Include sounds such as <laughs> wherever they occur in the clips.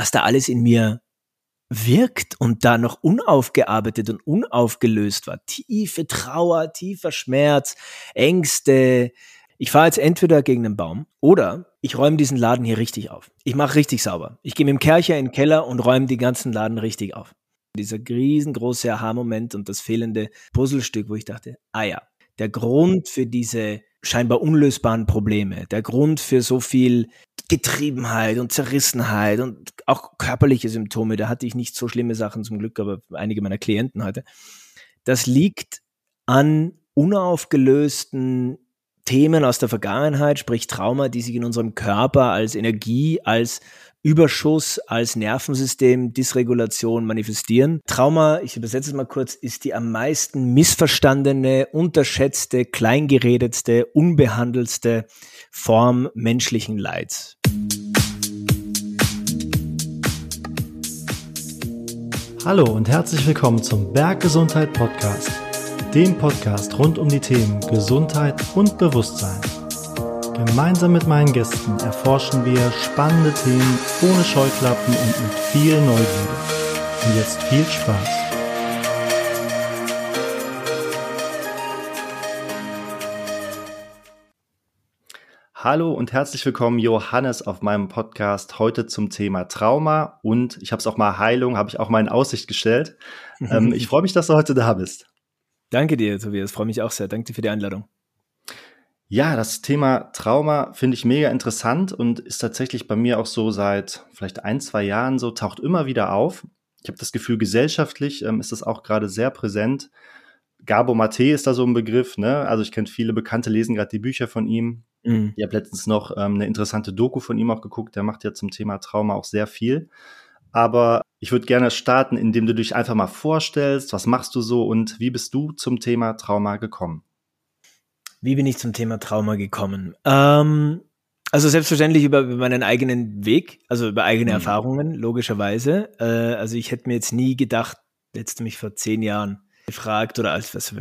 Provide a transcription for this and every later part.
was da alles in mir wirkt und da noch unaufgearbeitet und unaufgelöst war. Tiefe Trauer, tiefer Schmerz, Ängste. Ich fahre jetzt entweder gegen einen Baum oder ich räume diesen Laden hier richtig auf. Ich mache richtig sauber. Ich gehe mit dem Kercher in den Keller und räume den ganzen Laden richtig auf. Dieser riesengroße Aha-Moment und das fehlende Puzzlestück, wo ich dachte, ah ja, der Grund für diese scheinbar unlösbaren Probleme, der Grund für so viel Getriebenheit und Zerrissenheit und auch körperliche Symptome, da hatte ich nicht so schlimme Sachen zum Glück, aber einige meiner Klienten hatte. Das liegt an unaufgelösten Themen aus der Vergangenheit, sprich Trauma, die sich in unserem Körper als Energie, als Überschuss, als Nervensystem, Dysregulation manifestieren. Trauma, ich übersetze es mal kurz, ist die am meisten missverstandene, unterschätzte, kleingeredetste, unbehandelste Form menschlichen Leids. Hallo und herzlich willkommen zum Berggesundheit Podcast, dem Podcast rund um die Themen Gesundheit und Bewusstsein. Gemeinsam mit meinen Gästen erforschen wir spannende Themen ohne Scheuklappen und mit viel Neugierde. Und jetzt viel Spaß! Hallo und herzlich willkommen, Johannes, auf meinem Podcast heute zum Thema Trauma und ich habe es auch mal Heilung, habe ich auch mal in Aussicht gestellt. ähm, <laughs> ich freue mich, dass du heute da bist. Danke dir, Tobias, freue mich auch sehr. Danke dir für die Einladung. Ja, das Thema Trauma finde ich mega interessant und ist tatsächlich bei mir auch so seit vielleicht ein, zwei Jahren so, taucht immer wieder auf. Ich habe das Gefühl, gesellschaftlich ähm, ist das auch gerade sehr präsent. Gabo Mate ist da so ein Begriff, ne? Also ich kenne viele Bekannte, lesen gerade die Bücher von ihm. Mhm. Ich habe letztens noch ähm, eine interessante Doku von ihm auch geguckt. Der macht ja zum Thema Trauma auch sehr viel. Aber ich würde gerne starten, indem du dich einfach mal vorstellst, was machst du so und wie bist du zum Thema Trauma gekommen? Wie bin ich zum Thema Trauma gekommen? Ähm, also selbstverständlich über, meinen eigenen Weg, also über eigene mhm. Erfahrungen, logischerweise. Äh, also ich hätte mir jetzt nie gedacht, du mich vor zehn Jahren gefragt oder als, als,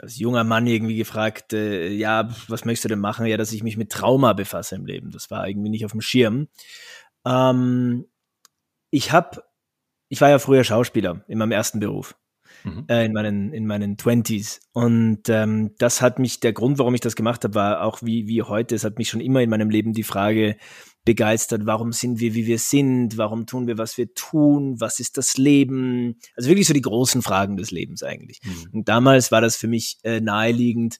als junger Mann irgendwie gefragt, äh, ja, was möchtest du denn machen? Ja, dass ich mich mit Trauma befasse im Leben. Das war irgendwie nicht auf dem Schirm. Ähm, ich habe, ich war ja früher Schauspieler in meinem ersten Beruf. Mhm. Äh, in meinen in meinen Twenties und ähm, das hat mich der Grund, warum ich das gemacht habe, war auch wie wie heute. Es hat mich schon immer in meinem Leben die Frage begeistert, warum sind wir, wie wir sind, warum tun wir, was wir tun, was ist das Leben? Also wirklich so die großen Fragen des Lebens eigentlich. Mhm. Und damals war das für mich äh, naheliegend,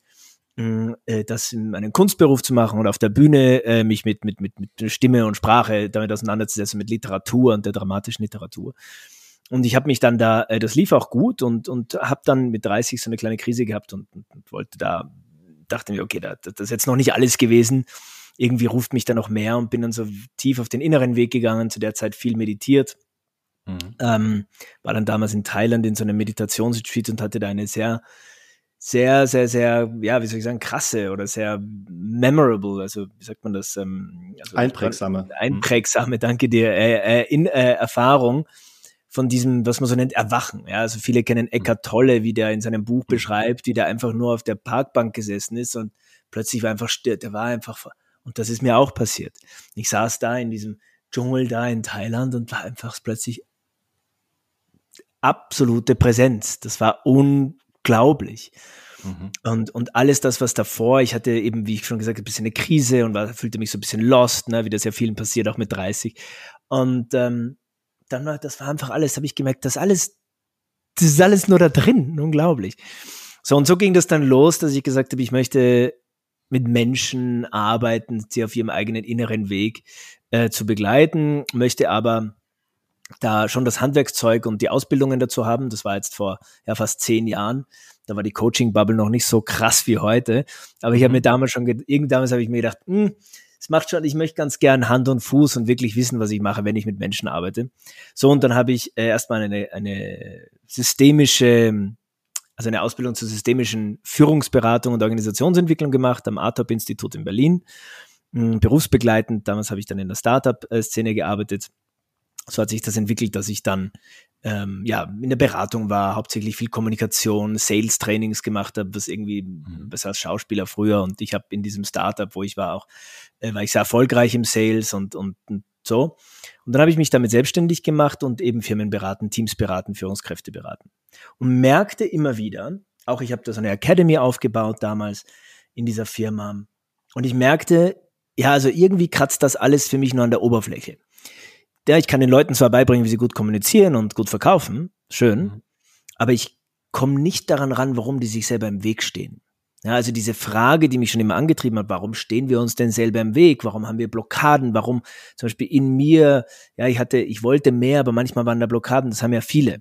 mm, äh, das in einen Kunstberuf zu machen und auf der Bühne äh, mich mit, mit, mit, mit Stimme und Sprache damit auseinanderzusetzen, mit Literatur und der dramatischen Literatur. Und ich habe mich dann da, äh, das lief auch gut und, und habe dann mit 30 so eine kleine Krise gehabt und, und, und wollte da, dachte mir, okay, da, das ist jetzt noch nicht alles gewesen irgendwie ruft mich da noch mehr und bin dann so tief auf den inneren Weg gegangen, zu der Zeit viel meditiert. Mhm. Ähm, war dann damals in Thailand in so einem Meditationsretreat und hatte da eine sehr, sehr, sehr, sehr, ja, wie soll ich sagen, krasse oder sehr memorable, also wie sagt man das? Ähm, also einprägsame. Einprägsame, danke dir, äh, äh, in äh, Erfahrung von diesem, was man so nennt, Erwachen. Ja, also viele kennen mhm. Eckart Tolle, wie der in seinem Buch mhm. beschreibt, wie der einfach nur auf der Parkbank gesessen ist und plötzlich war einfach, der war einfach und das ist mir auch passiert. Ich saß da in diesem Dschungel da in Thailand und war einfach plötzlich absolute Präsenz. Das war unglaublich. Mhm. Und, und alles das, was davor, ich hatte eben, wie ich schon gesagt habe, ein bisschen eine Krise und war, fühlte mich so ein bisschen lost, ne, wie das ja vielen passiert, auch mit 30. Und ähm, dann war, das war einfach alles, habe ich gemerkt, das alles, das ist alles nur da drin, unglaublich. So, und so ging das dann los, dass ich gesagt habe, ich möchte mit Menschen arbeiten, sie auf ihrem eigenen inneren Weg äh, zu begleiten, möchte aber da schon das Handwerkszeug und die Ausbildungen dazu haben. Das war jetzt vor ja, fast zehn Jahren. Da war die Coaching-Bubble noch nicht so krass wie heute. Aber ich habe mir mhm. damals schon, irgend damals habe ich mir gedacht, hm, es macht schon, ich möchte ganz gern Hand und Fuß und wirklich wissen, was ich mache, wenn ich mit Menschen arbeite. So, und dann habe ich äh, erstmal eine, eine systemische also eine Ausbildung zur systemischen Führungsberatung und Organisationsentwicklung gemacht am ATOP-Institut in Berlin. Hm, berufsbegleitend, damals habe ich dann in der Startup-Szene gearbeitet. So hat sich das entwickelt, dass ich dann ähm, ja, in der Beratung war, hauptsächlich viel Kommunikation, Sales-Trainings gemacht habe, was irgendwie mhm. besser als Schauspieler früher und ich habe in diesem Startup, wo ich war, auch äh, war ich sehr erfolgreich im Sales und, und, und So. Und dann habe ich mich damit selbstständig gemacht und eben Firmen beraten, Teams beraten, Führungskräfte beraten. Und merkte immer wieder, auch ich habe da so eine Academy aufgebaut damals in dieser Firma. Und ich merkte, ja, also irgendwie kratzt das alles für mich nur an der Oberfläche. Ja, ich kann den Leuten zwar beibringen, wie sie gut kommunizieren und gut verkaufen, schön, mhm. aber ich komme nicht daran ran, warum die sich selber im Weg stehen. Ja, also diese Frage, die mich schon immer angetrieben hat, warum stehen wir uns denn selber im Weg? Warum haben wir Blockaden? Warum zum Beispiel in mir, ja, ich hatte, ich wollte mehr, aber manchmal waren da Blockaden, das haben ja viele,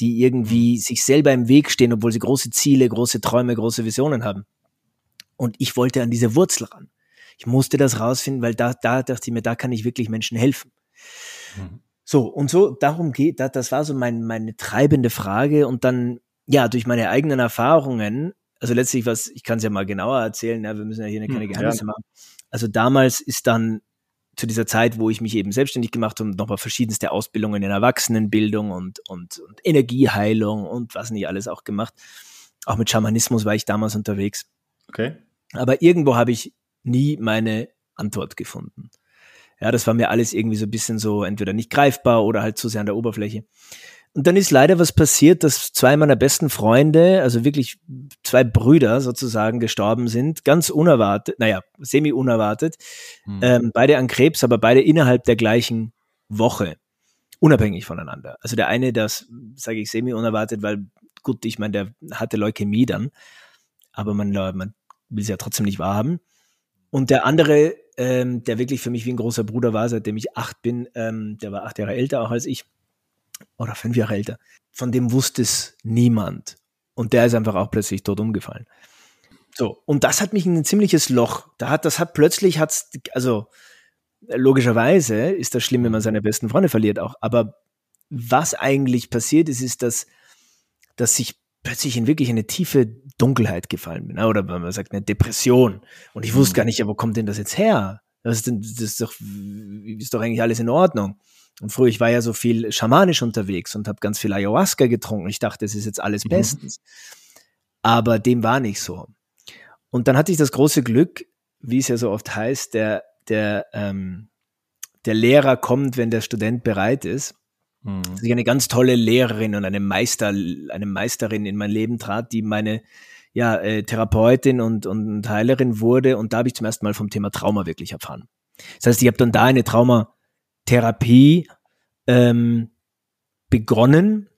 die irgendwie mhm. sich selber im Weg stehen, obwohl sie große Ziele, große Träume, große Visionen haben. Und ich wollte an diese Wurzel ran. Ich musste das rausfinden, weil da, da dachte ich mir, da kann ich wirklich Menschen helfen. Mhm. So, und so, darum geht, das war so mein, meine treibende Frage. Und dann, ja, durch meine eigenen Erfahrungen also letztlich was, ich kann es ja mal genauer erzählen, ja, wir müssen ja hier keine hm, Geheimnisse ja. machen. Also damals ist dann zu dieser Zeit, wo ich mich eben selbstständig gemacht habe, nochmal verschiedenste Ausbildungen in Erwachsenenbildung und, und, und Energieheilung und was nicht alles auch gemacht. Auch mit Schamanismus war ich damals unterwegs. Okay. Aber irgendwo habe ich nie meine Antwort gefunden. Ja, das war mir alles irgendwie so ein bisschen so entweder nicht greifbar oder halt zu sehr an der Oberfläche. Und dann ist leider was passiert, dass zwei meiner besten Freunde, also wirklich zwei Brüder sozusagen gestorben sind, ganz unerwartet, naja, semi-unerwartet, hm. ähm, beide an Krebs, aber beide innerhalb der gleichen Woche, unabhängig voneinander. Also der eine, das sage ich semi-unerwartet, weil gut, ich meine, der hatte Leukämie dann, aber man, man will es ja trotzdem nicht wahrhaben. Und der andere, ähm, der wirklich für mich wie ein großer Bruder war, seitdem ich acht bin, ähm, der war acht Jahre älter auch als ich, oder fünf Jahre älter. Von dem wusste es niemand. Und der ist einfach auch plötzlich tot umgefallen. So, und das hat mich in ein ziemliches Loch. Da hat, das hat plötzlich hat's, also logischerweise ist das schlimm, wenn man seine besten Freunde verliert auch. Aber was eigentlich passiert ist, ist, dass, dass ich plötzlich in wirklich eine tiefe Dunkelheit gefallen bin. Oder man sagt eine Depression. Und ich wusste mhm. gar nicht, ja, wo kommt denn das jetzt her? Das ist, das ist doch, ist doch eigentlich alles in Ordnung. Und früher, ich war ja so viel schamanisch unterwegs und habe ganz viel Ayahuasca getrunken. Ich dachte, es ist jetzt alles mhm. bestens. Aber dem war nicht so. Und dann hatte ich das große Glück, wie es ja so oft heißt, der, der, ähm, der Lehrer kommt, wenn der Student bereit ist. Mhm. Dass ich eine ganz tolle Lehrerin und eine Meister, eine Meisterin in mein Leben trat, die meine ja, äh, Therapeutin und, und Heilerin wurde. Und da habe ich zum ersten Mal vom Thema Trauma wirklich erfahren. Das heißt, ich habe dann da eine Trauma, Therapie ähm, begonnen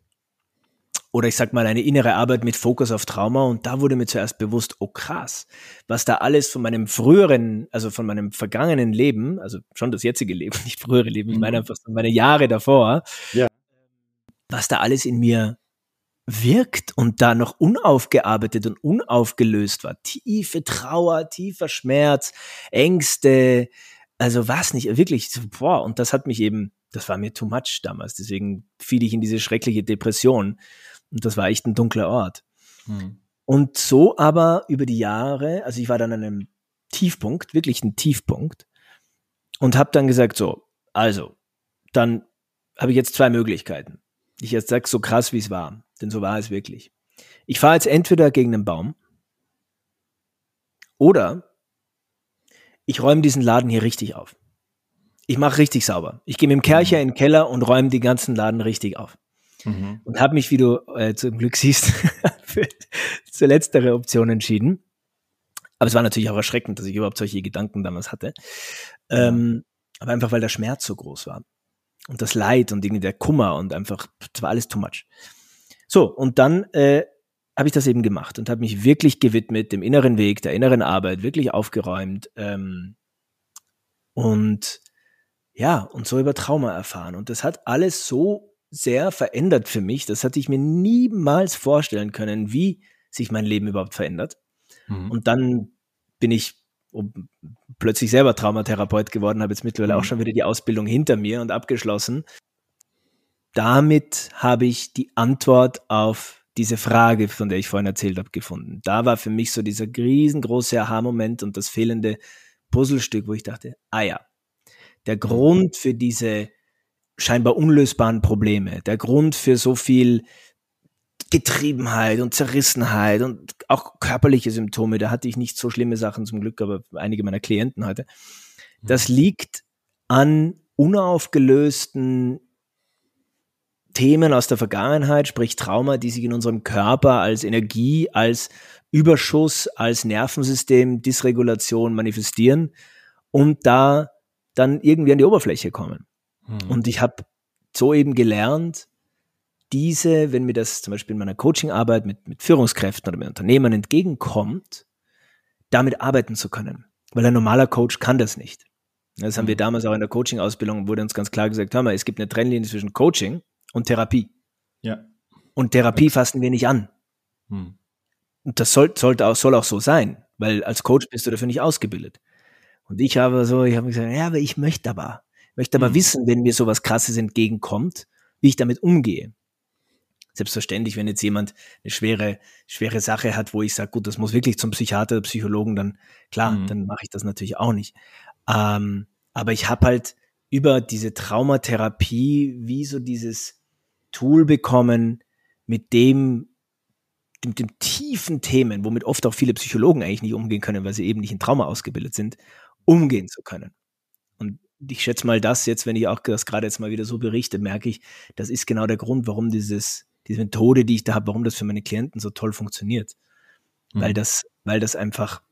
oder ich sag mal eine innere Arbeit mit Fokus auf Trauma und da wurde mir zuerst bewusst, oh krass, was da alles von meinem früheren, also von meinem vergangenen Leben, also schon das jetzige Leben, <laughs> nicht frühere Leben, ich meine mhm. einfach so meine Jahre davor, ja. was da alles in mir wirkt und da noch unaufgearbeitet und unaufgelöst war. Tiefe Trauer, tiefer Schmerz, Ängste, also was nicht, wirklich, boah, und das hat mich eben, das war mir too much damals. Deswegen fiel ich in diese schreckliche Depression. Und das war echt ein dunkler Ort. Hm. Und so aber über die Jahre, also ich war dann an einem Tiefpunkt, wirklich ein Tiefpunkt, und habe dann gesagt, so, also, dann habe ich jetzt zwei Möglichkeiten. Ich jetzt sage so krass, wie es war, denn so war es wirklich. Ich fahre jetzt entweder gegen einen Baum oder ich räume diesen Laden hier richtig auf. Ich mache richtig sauber. Ich gehe mit dem Kercher mhm. in den Keller und räume den ganzen Laden richtig auf. Mhm. Und habe mich, wie du äh, zum Glück siehst, <laughs> für zur letztere Option entschieden. Aber es war natürlich auch erschreckend, dass ich überhaupt solche Gedanken damals hatte. Ähm, aber einfach, weil der Schmerz so groß war. Und das Leid und irgendwie der Kummer und einfach, es war alles too much. So, und dann äh, habe ich das eben gemacht und habe mich wirklich gewidmet dem inneren Weg, der inneren Arbeit, wirklich aufgeräumt ähm, und ja, und so über Trauma erfahren. Und das hat alles so sehr verändert für mich, das hatte ich mir niemals vorstellen können, wie sich mein Leben überhaupt verändert. Mhm. Und dann bin ich plötzlich selber Traumatherapeut geworden, habe jetzt mittlerweile mhm. auch schon wieder die Ausbildung hinter mir und abgeschlossen. Damit habe ich die Antwort auf diese Frage, von der ich vorhin erzählt habe, gefunden. Da war für mich so dieser riesengroße Aha-Moment und das fehlende Puzzlestück, wo ich dachte, ah ja, der Grund für diese scheinbar unlösbaren Probleme, der Grund für so viel Getriebenheit und Zerrissenheit und auch körperliche Symptome, da hatte ich nicht so schlimme Sachen zum Glück, aber einige meiner Klienten heute, das liegt an unaufgelösten Themen aus der Vergangenheit, sprich Trauma, die sich in unserem Körper als Energie, als Überschuss, als Nervensystem, Dysregulation manifestieren und da dann irgendwie an die Oberfläche kommen. Hm. Und ich habe so eben gelernt, diese, wenn mir das zum Beispiel in meiner Coachingarbeit mit, mit Führungskräften oder mit Unternehmern entgegenkommt, damit arbeiten zu können. Weil ein normaler Coach kann das nicht. Das haben wir mhm. damals auch in der Coaching-Ausbildung, wurde uns ganz klar gesagt, hör mal, es gibt eine Trennlinie zwischen Coaching und Therapie. Ja. Und Therapie ja. fassen wir nicht an. Hm. Und das soll, sollte auch, soll auch so sein, weil als Coach bist du dafür nicht ausgebildet. Und ich habe so, ich habe gesagt, ja, aber ich möchte aber, ich möchte aber hm. wissen, wenn mir sowas Krasses entgegenkommt, wie ich damit umgehe. Selbstverständlich, wenn jetzt jemand eine schwere, schwere Sache hat, wo ich sage, gut, das muss wirklich zum Psychiater oder Psychologen, dann klar, mhm. dann mache ich das natürlich auch nicht. Ähm, aber ich habe halt über diese Traumatherapie wie so dieses Tool bekommen, mit dem, dem, dem tiefen Themen, womit oft auch viele Psychologen eigentlich nicht umgehen können, weil sie eben nicht in Trauma ausgebildet sind, umgehen zu können. Und ich schätze mal, das jetzt, wenn ich auch das gerade jetzt mal wieder so berichte, merke ich, das ist genau der Grund, warum dieses, diese Methode, die ich da habe, warum das für meine Klienten so toll funktioniert. Mhm. Weil das, weil das einfach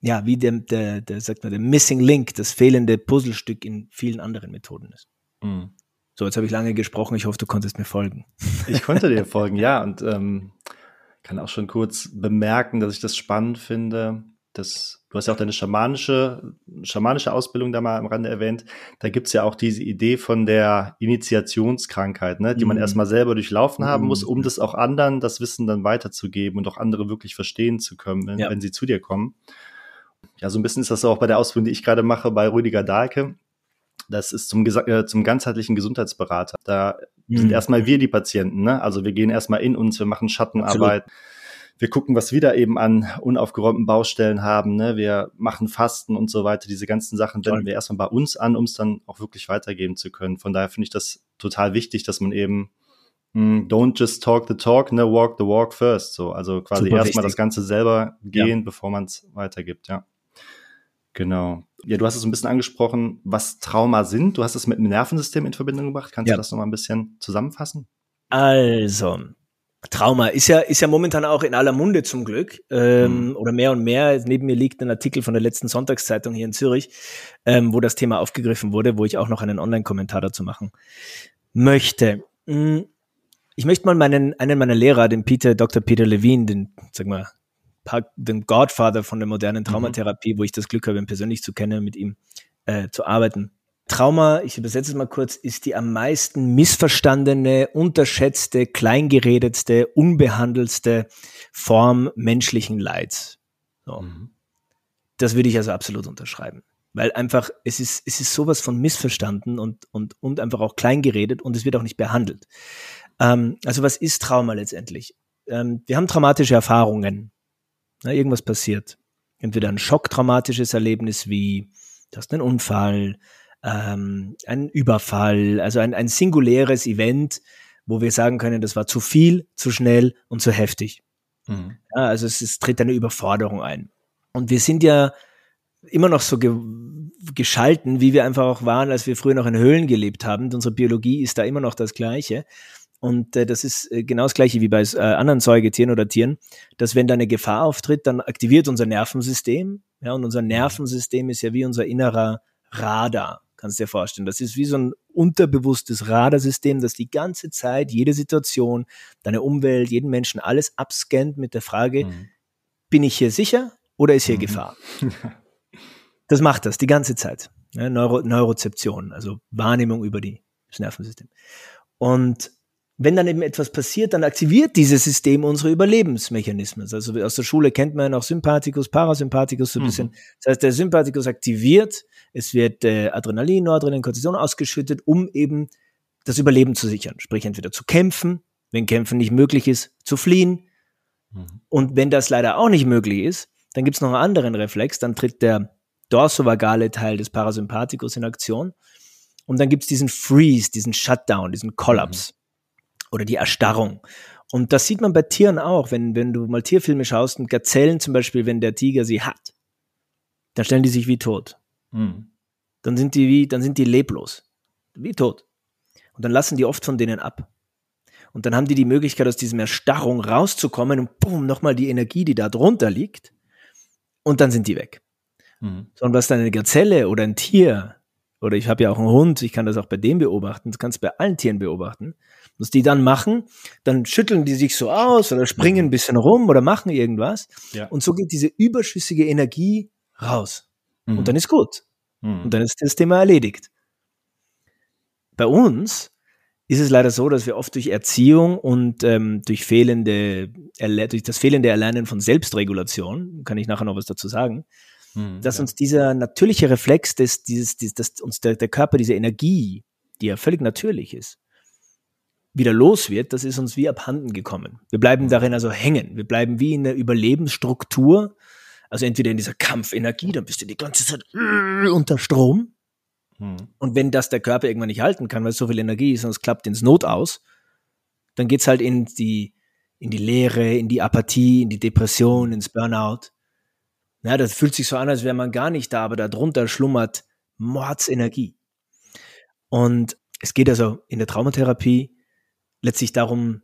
ja, wie der, der, der, sagt man, der Missing Link, das fehlende Puzzlestück in vielen anderen Methoden ist. Mhm. So, jetzt habe ich lange gesprochen. Ich hoffe, du konntest mir folgen. Ich konnte dir <laughs> folgen, ja. Und ähm, kann auch schon kurz bemerken, dass ich das spannend finde, dass du hast ja auch deine schamanische, schamanische Ausbildung da mal am Rande erwähnt. Da gibt's ja auch diese Idee von der Initiationskrankheit, ne, die man mhm. erstmal selber durchlaufen haben muss, um mhm. das auch anderen, das Wissen dann weiterzugeben und auch andere wirklich verstehen zu können, wenn, ja. wenn sie zu dir kommen ja, so ein bisschen ist das auch bei der Ausbildung, die ich gerade mache bei Rüdiger Dahlke. Das ist zum, äh, zum ganzheitlichen Gesundheitsberater. Da mhm. sind erstmal wir die Patienten. Ne? Also wir gehen erstmal in uns, wir machen Schattenarbeit. Absolut. Wir gucken, was wir da eben an unaufgeräumten Baustellen haben. Ne? Wir machen Fasten und so weiter. Diese ganzen Sachen wenden wir erstmal bei uns an, um es dann auch wirklich weitergeben zu können. Von daher finde ich das total wichtig, dass man eben hm, don't just talk the talk, ne, walk the walk first. So, also quasi erstmal das Ganze selber gehen, ja. bevor man es weitergibt, ja. Genau. Ja, du hast es ein bisschen angesprochen, was Trauma sind. Du hast es mit dem Nervensystem in Verbindung gebracht. Kannst ja. du das nochmal ein bisschen zusammenfassen? Also, Trauma ist ja, ist ja momentan auch in aller Munde zum Glück ähm, mhm. oder mehr und mehr. Neben mir liegt ein Artikel von der letzten Sonntagszeitung hier in Zürich, ähm, wo das Thema aufgegriffen wurde, wo ich auch noch einen Online-Kommentar dazu machen möchte. Hm, ich möchte mal meinen, einen meiner Lehrer, den Peter, Dr. Peter Levine, den, sag mal, den Godfather von der modernen mhm. Traumatherapie, mhm. wo ich das Glück habe, ihn persönlich zu kennen, mit ihm äh, zu arbeiten. Trauma, ich übersetze es mal kurz, ist die am meisten missverstandene, unterschätzte, kleingeredetste, unbehandelste Form menschlichen Leids. So. Mhm. Das würde ich also absolut unterschreiben. Weil einfach, es ist, es ist sowas von missverstanden und, und, und einfach auch kleingeredet und es wird auch nicht behandelt. Ähm, also was ist Trauma letztendlich? Ähm, wir haben traumatische Erfahrungen. Na, irgendwas passiert. Entweder ein schocktraumatisches Erlebnis wie, du hast einen Unfall, ähm, ein Überfall, also ein, ein singuläres Event, wo wir sagen können, das war zu viel, zu schnell und zu heftig. Mhm. Ja, also es, es tritt eine Überforderung ein. Und wir sind ja immer noch so ge geschalten, wie wir einfach auch waren, als wir früher noch in Höhlen gelebt haben. unsere Biologie ist da immer noch das Gleiche. Und äh, das ist äh, genau das gleiche wie bei äh, anderen Säugetieren oder Tieren, dass wenn da eine Gefahr auftritt, dann aktiviert unser Nervensystem. Ja, und unser Nervensystem ist ja wie unser innerer Radar, kannst du dir vorstellen. Das ist wie so ein unterbewusstes Radarsystem, das die ganze Zeit jede Situation, deine Umwelt, jeden Menschen alles abscannt mit der Frage, mhm. bin ich hier sicher oder ist hier mhm. Gefahr? das macht das die ganze Zeit. Ja, Neuro Neurozeption, also Wahrnehmung über die, das Nervensystem. Und wenn dann eben etwas passiert, dann aktiviert dieses System unsere Überlebensmechanismen. Also aus der Schule kennt man ja auch Sympathikus, Parasympathikus so ein mhm. bisschen. Das heißt, der Sympathikus aktiviert, es wird äh, Adrenalin, Noradrenalin, Cortison ausgeschüttet, um eben das Überleben zu sichern. Sprich, entweder zu kämpfen, wenn Kämpfen nicht möglich ist, zu fliehen. Mhm. Und wenn das leider auch nicht möglich ist, dann gibt es noch einen anderen Reflex, dann tritt der dorsovagale Teil des Parasympathikus in Aktion. Und dann gibt es diesen Freeze, diesen Shutdown, diesen Kollaps. Mhm oder die Erstarrung. Und das sieht man bei Tieren auch, wenn, wenn du mal Tierfilme schaust und Gazellen zum Beispiel, wenn der Tiger sie hat, dann stellen die sich wie tot. Mhm. dann sind die wie, dann sind die leblos, wie tot. Und dann lassen die oft von denen ab. Und dann haben die die Möglichkeit, aus diesem Erstarrung rauszukommen und boom, nochmal die Energie, die da drunter liegt. Und dann sind die weg. Mhm. Sondern was dann eine Gazelle oder ein Tier, oder ich habe ja auch einen Hund, ich kann das auch bei dem beobachten, das kannst du bei allen Tieren beobachten, was die dann machen, dann schütteln die sich so aus oder springen ein bisschen rum oder machen irgendwas. Ja. Und so geht diese überschüssige Energie raus. Mhm. Und dann ist gut. Mhm. Und dann ist das Thema erledigt. Bei uns ist es leider so, dass wir oft durch Erziehung und ähm, durch fehlende, durch das fehlende Erlernen von Selbstregulation, kann ich nachher noch was dazu sagen, mhm, dass ja. uns dieser natürliche Reflex, des, dieses, dieses, dass uns der, der Körper diese Energie, die ja völlig natürlich ist, wieder los wird, das ist uns wie abhanden gekommen. Wir bleiben mhm. darin also hängen. Wir bleiben wie in der Überlebensstruktur, also entweder in dieser Kampfenergie, dann bist du die ganze Zeit unter Strom. Mhm. Und wenn das der Körper irgendwann nicht halten kann, weil es so viel Energie ist und es klappt ins Not aus, dann geht's halt in die, in die Leere, in die Apathie, in die Depression, ins Burnout. Ja, das fühlt sich so an, als wäre man gar nicht da, aber darunter schlummert Mordsenergie. Und es geht also in der Traumatherapie letztlich darum,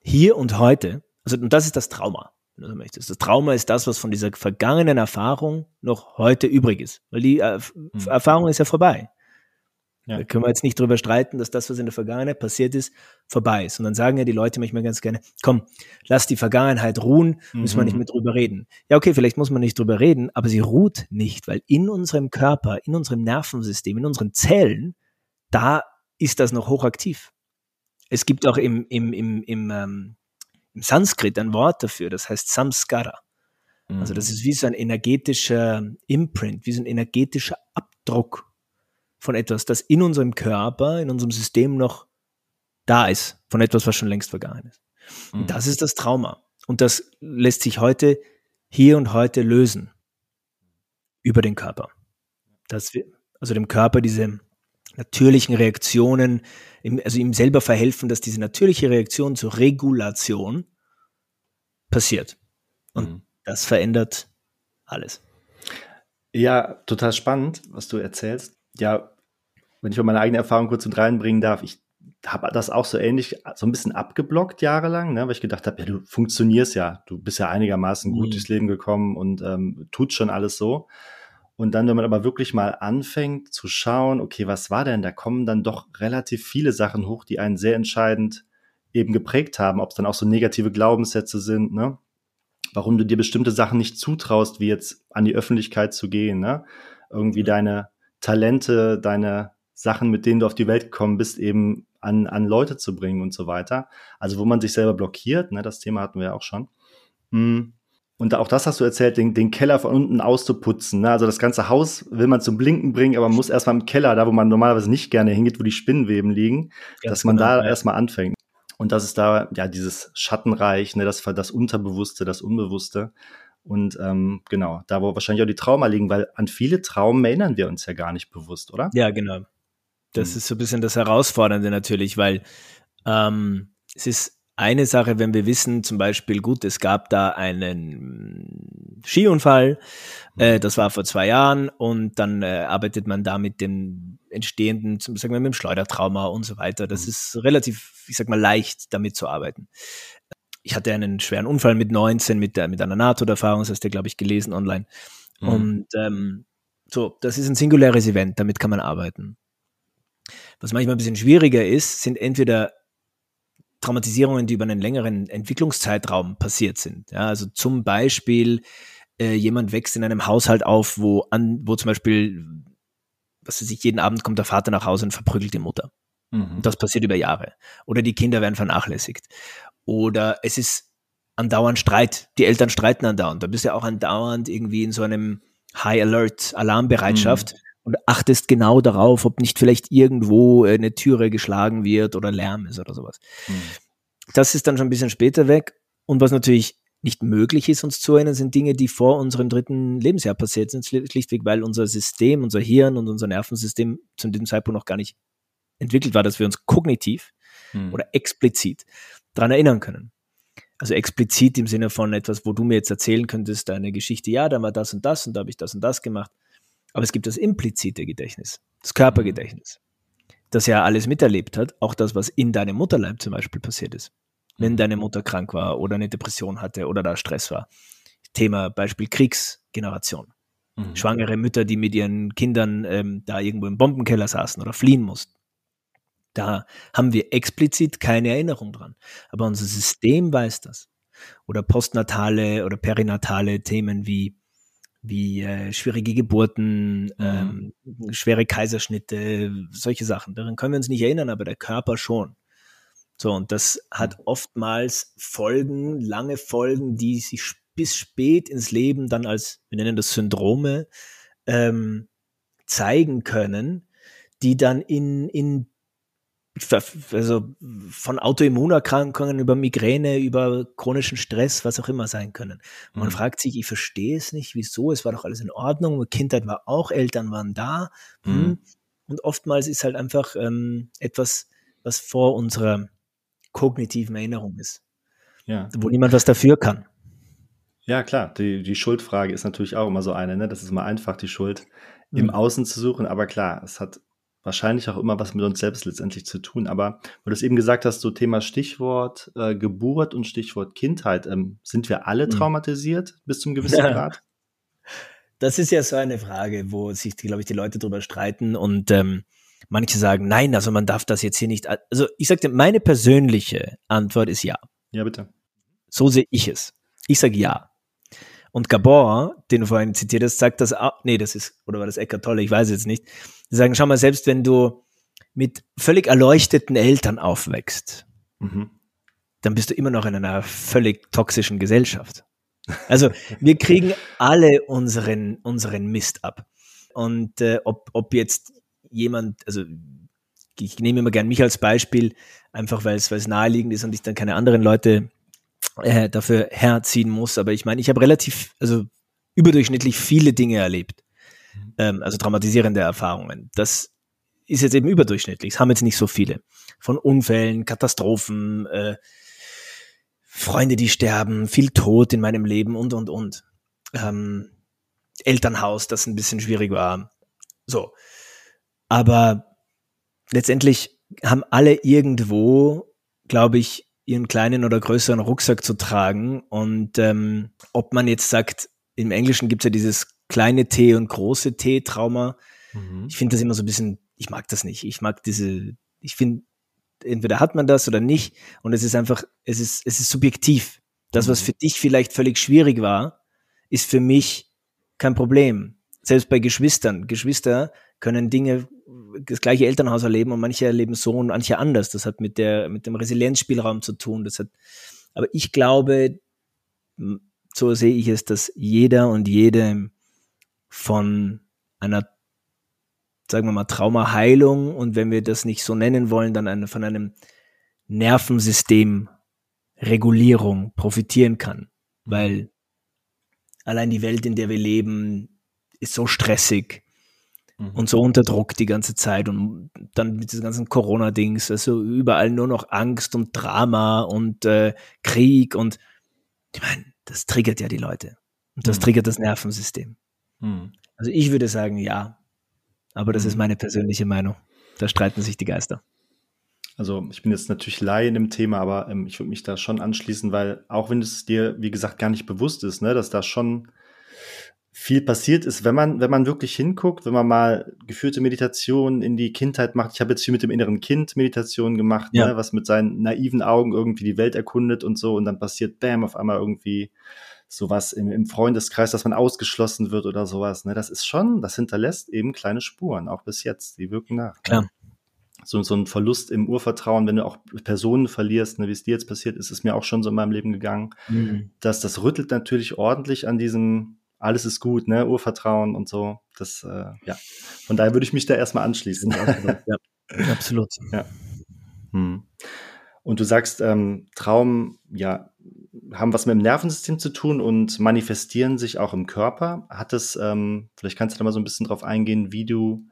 hier und heute, also und das ist das Trauma, wenn du so möchtest. Das Trauma ist das, was von dieser vergangenen Erfahrung noch heute übrig ist, weil die äh, mhm. Erfahrung ist ja vorbei. Ja. Da können wir jetzt nicht drüber streiten, dass das, was in der Vergangenheit passiert ist, vorbei ist. Und dann sagen ja die Leute manchmal ganz gerne, komm, lass die Vergangenheit ruhen, müssen mhm. wir nicht mehr drüber reden. Ja, okay, vielleicht muss man nicht drüber reden, aber sie ruht nicht, weil in unserem Körper, in unserem Nervensystem, in unseren Zellen, da ist das noch hochaktiv. Es gibt auch im, im, im, im, ähm, im Sanskrit ein Wort dafür, das heißt Samskara. Mhm. Also das mhm. ist wie so ein energetischer Imprint, wie so ein energetischer Abdruck von etwas, das in unserem Körper, in unserem System noch da ist, von etwas, was schon längst vergangen ist. Mhm. Und das ist das Trauma. Und das lässt sich heute, hier und heute lösen. Über den Körper. Dass wir, also dem Körper diese natürlichen Reaktionen, also ihm selber verhelfen, dass diese natürliche Reaktion zur Regulation passiert. Und mhm. das verändert alles. Ja, total spannend, was du erzählst. Ja, wenn ich mal meine eigene Erfahrung kurz mit reinbringen darf, ich habe das auch so ähnlich, so ein bisschen abgeblockt jahrelang, ne, weil ich gedacht habe, ja, du funktionierst ja, du bist ja einigermaßen gut mhm. durchs Leben gekommen und ähm, tut schon alles so. Und dann, wenn man aber wirklich mal anfängt zu schauen, okay, was war denn, da kommen dann doch relativ viele Sachen hoch, die einen sehr entscheidend eben geprägt haben, ob es dann auch so negative Glaubenssätze sind, ne? Warum du dir bestimmte Sachen nicht zutraust, wie jetzt an die Öffentlichkeit zu gehen, ne? Irgendwie deine Talente, deine Sachen, mit denen du auf die Welt gekommen bist, eben an, an Leute zu bringen und so weiter. Also wo man sich selber blockiert, ne? Das Thema hatten wir ja auch schon. Hm und auch das hast du erzählt, den, den Keller von unten auszuputzen. Ne? Also das ganze Haus will man zum Blinken bringen, aber man muss erstmal im Keller, da wo man normalerweise nicht gerne hingeht, wo die Spinnenweben liegen, Ganz dass man genau, da ja. erstmal anfängt. Und das ist da ja dieses Schattenreich, ne, das, das Unterbewusste, das Unbewusste. Und ähm, genau, da wo wahrscheinlich auch die Trauma liegen, weil an viele Traumen erinnern wir uns ja gar nicht bewusst, oder? Ja, genau. Das hm. ist so ein bisschen das Herausfordernde natürlich, weil ähm, es ist eine Sache, wenn wir wissen, zum Beispiel, gut, es gab da einen Skiunfall, äh, das war vor zwei Jahren und dann äh, arbeitet man da mit dem entstehenden, sagen wir, mit dem Schleudertrauma und so weiter. Das mhm. ist relativ, ich sag mal, leicht damit zu arbeiten. Ich hatte einen schweren Unfall mit 19 mit, der, mit einer NATO-Erfahrung, das hast du, glaube ich, gelesen online. Mhm. Und ähm, so, das ist ein singuläres Event, damit kann man arbeiten. Was manchmal ein bisschen schwieriger ist, sind entweder Traumatisierungen, die über einen längeren Entwicklungszeitraum passiert sind. Ja, also zum Beispiel äh, jemand wächst in einem Haushalt auf, wo an, wo zum Beispiel, was weiß ich, jeden Abend kommt der Vater nach Hause und verprügelt die Mutter. Mhm. Das passiert über Jahre. Oder die Kinder werden vernachlässigt. Oder es ist andauernd Streit. Die Eltern streiten andauernd. Da bist du ja auch andauernd irgendwie in so einem High Alert, Alarmbereitschaft. Mhm und achtest genau darauf, ob nicht vielleicht irgendwo äh, eine Türe geschlagen wird oder Lärm ist oder sowas. Mhm. Das ist dann schon ein bisschen später weg. Und was natürlich nicht möglich ist, uns zu erinnern, sind Dinge, die vor unserem dritten Lebensjahr passiert sind, schlichtweg, weil unser System, unser Hirn und unser Nervensystem zu diesem Zeitpunkt noch gar nicht entwickelt war, dass wir uns kognitiv mhm. oder explizit daran erinnern können. Also explizit im Sinne von etwas, wo du mir jetzt erzählen könntest, deine Geschichte, ja, da war das und das und da habe ich das und das gemacht Aber es gibt das implizite Gedächtnis, das Körpergedächtnis, das ja alles miterlebt hat, auch das, was in deinem Mutterleib zum Beispiel passiert ist. Wenn mhm. deine Mutter krank war oder eine Depression hatte oder da Stress war. Thema Beispiel Kriegsgeneration. Mhm. Schwangere Mütter, die mit ihren Kindern ähm, da irgendwo im Bombenkeller saßen oder fliehen mussten. Da haben wir explizit keine Erinnerung dran. Aber unser System weiß das. Oder postnatale oder perinatale Themen wie, wie äh, schwierige Geburten, mhm. ähm, schwere Kaiserschnitte, solche Sachen. Daran können wir uns nicht erinnern, aber der Körper schon. So, und das hat mhm. oftmals Folgen, lange Folgen, die sich bis spät ins Leben dann als, wir nennen das Syndrome, ähm, zeigen können, die dann in, in also von Autoimmunerkrankungen über Migräne, über chronischen Stress, was auch immer sein können. Und man mhm. fragt sich, ich verstehe es nicht, wieso, es war doch alles in Ordnung, Kindheit war auch, Eltern waren da. Hm. Mhm. Und oftmals ist halt einfach ähm, etwas, was vor unserer kognitiven Erinnerung ist. Ja. Wo niemand was dafür kann. Ja, klar. Die, die Schuldfrage ist natürlich auch immer so eine, ne? Das ist immer einfach, die Schuld mhm. im Außen zu suchen. Aber klar, es hat wahrscheinlich auch immer was mit uns selbst letztendlich zu tun. Aber weil du es eben gesagt hast, so Thema Stichwort äh, Geburt und Stichwort Kindheit, ähm, sind wir alle mhm. traumatisiert bis zum gewissen ja. Grad? Das ist ja so eine Frage, wo sich, glaube ich, die Leute drüber streiten und ähm, manche sagen, nein, also man darf das jetzt hier nicht. Also ich sagte, meine persönliche Antwort ist ja. Ja, bitte. So sehe ich es. Ich sage ja. Und Gabor, den du vorhin zitiert hast, sagt das nee, das ist, oder war das Eckart Tolle, ich weiß jetzt nicht. Die sagen, schau mal, selbst wenn du mit völlig erleuchteten Eltern aufwächst, mhm. dann bist du immer noch in einer völlig toxischen Gesellschaft. Also wir kriegen alle unseren, unseren Mist ab. Und äh, ob, ob jetzt jemand, also ich nehme immer gern mich als Beispiel, einfach weil es, weil es naheliegend ist und ich dann keine anderen Leute äh, dafür herziehen muss. Aber ich meine, ich habe relativ, also überdurchschnittlich viele Dinge erlebt. Mhm. Ähm, also traumatisierende Erfahrungen. Das ist jetzt eben überdurchschnittlich. Es haben jetzt nicht so viele. Von Unfällen, Katastrophen, äh, Freunde, die sterben, viel Tod in meinem Leben und, und, und. Ähm, Elternhaus, das ein bisschen schwierig war. So. Aber letztendlich haben alle irgendwo, glaube ich, ihren kleinen oder größeren Rucksack zu tragen. Und ähm, ob man jetzt sagt, im Englischen gibt es ja dieses kleine T und große T-Trauma. Mhm. Ich finde das immer so ein bisschen, ich mag das nicht. Ich mag diese, ich finde, entweder hat man das oder nicht. Und es ist einfach, es ist, es ist subjektiv. Das, was mhm. für dich vielleicht völlig schwierig war, ist für mich kein Problem. Selbst bei Geschwistern. Geschwister können Dinge das gleiche Elternhaus erleben und manche erleben so und manche anders. Das hat mit der, mit dem Resilienzspielraum zu tun. Das hat, aber ich glaube, so sehe ich es, dass jeder und jede von einer, sagen wir mal, Traumaheilung und wenn wir das nicht so nennen wollen, dann eine, von einem Nervensystemregulierung profitieren kann. Weil allein die Welt, in der wir leben, ist so stressig mhm. und so unter Druck die ganze Zeit und dann mit diesen ganzen Corona-Dings, also überall nur noch Angst und Drama und äh, Krieg und ich meine, das triggert ja die Leute und das mhm. triggert das Nervensystem. Mhm. Also ich würde sagen, ja, aber das ist mhm. meine persönliche Meinung. Da streiten sich die Geister. Also ich bin jetzt natürlich Laie in dem Thema, aber ähm, ich würde mich da schon anschließen, weil auch wenn es dir, wie gesagt, gar nicht bewusst ist, ne, dass da schon viel passiert ist, wenn man, wenn man wirklich hinguckt, wenn man mal geführte Meditation in die Kindheit macht. Ich habe jetzt viel mit dem inneren Kind Meditation gemacht, ja. ne, was mit seinen naiven Augen irgendwie die Welt erkundet und so. Und dann passiert, bam, auf einmal irgendwie sowas im, im Freundeskreis, dass man ausgeschlossen wird oder sowas. Ne? Das ist schon, das hinterlässt eben kleine Spuren, auch bis jetzt. Die wirken nach. Ne? Klar. So, so ein Verlust im Urvertrauen, wenn du auch Personen verlierst, ne, wie es dir jetzt passiert ist, ist mir auch schon so in meinem Leben gegangen. Mhm. Dass das rüttelt natürlich ordentlich an diesem alles ist gut, ne, Urvertrauen und so. Das, äh, ja. Von daher würde ich mich da erstmal anschließen. <laughs> ja, absolut. Ja. Hm. Und du sagst, ähm, Traum, ja, haben was mit dem Nervensystem zu tun und manifestieren sich auch im Körper. Hat es, ähm, vielleicht kannst du da mal so ein bisschen drauf eingehen, wie du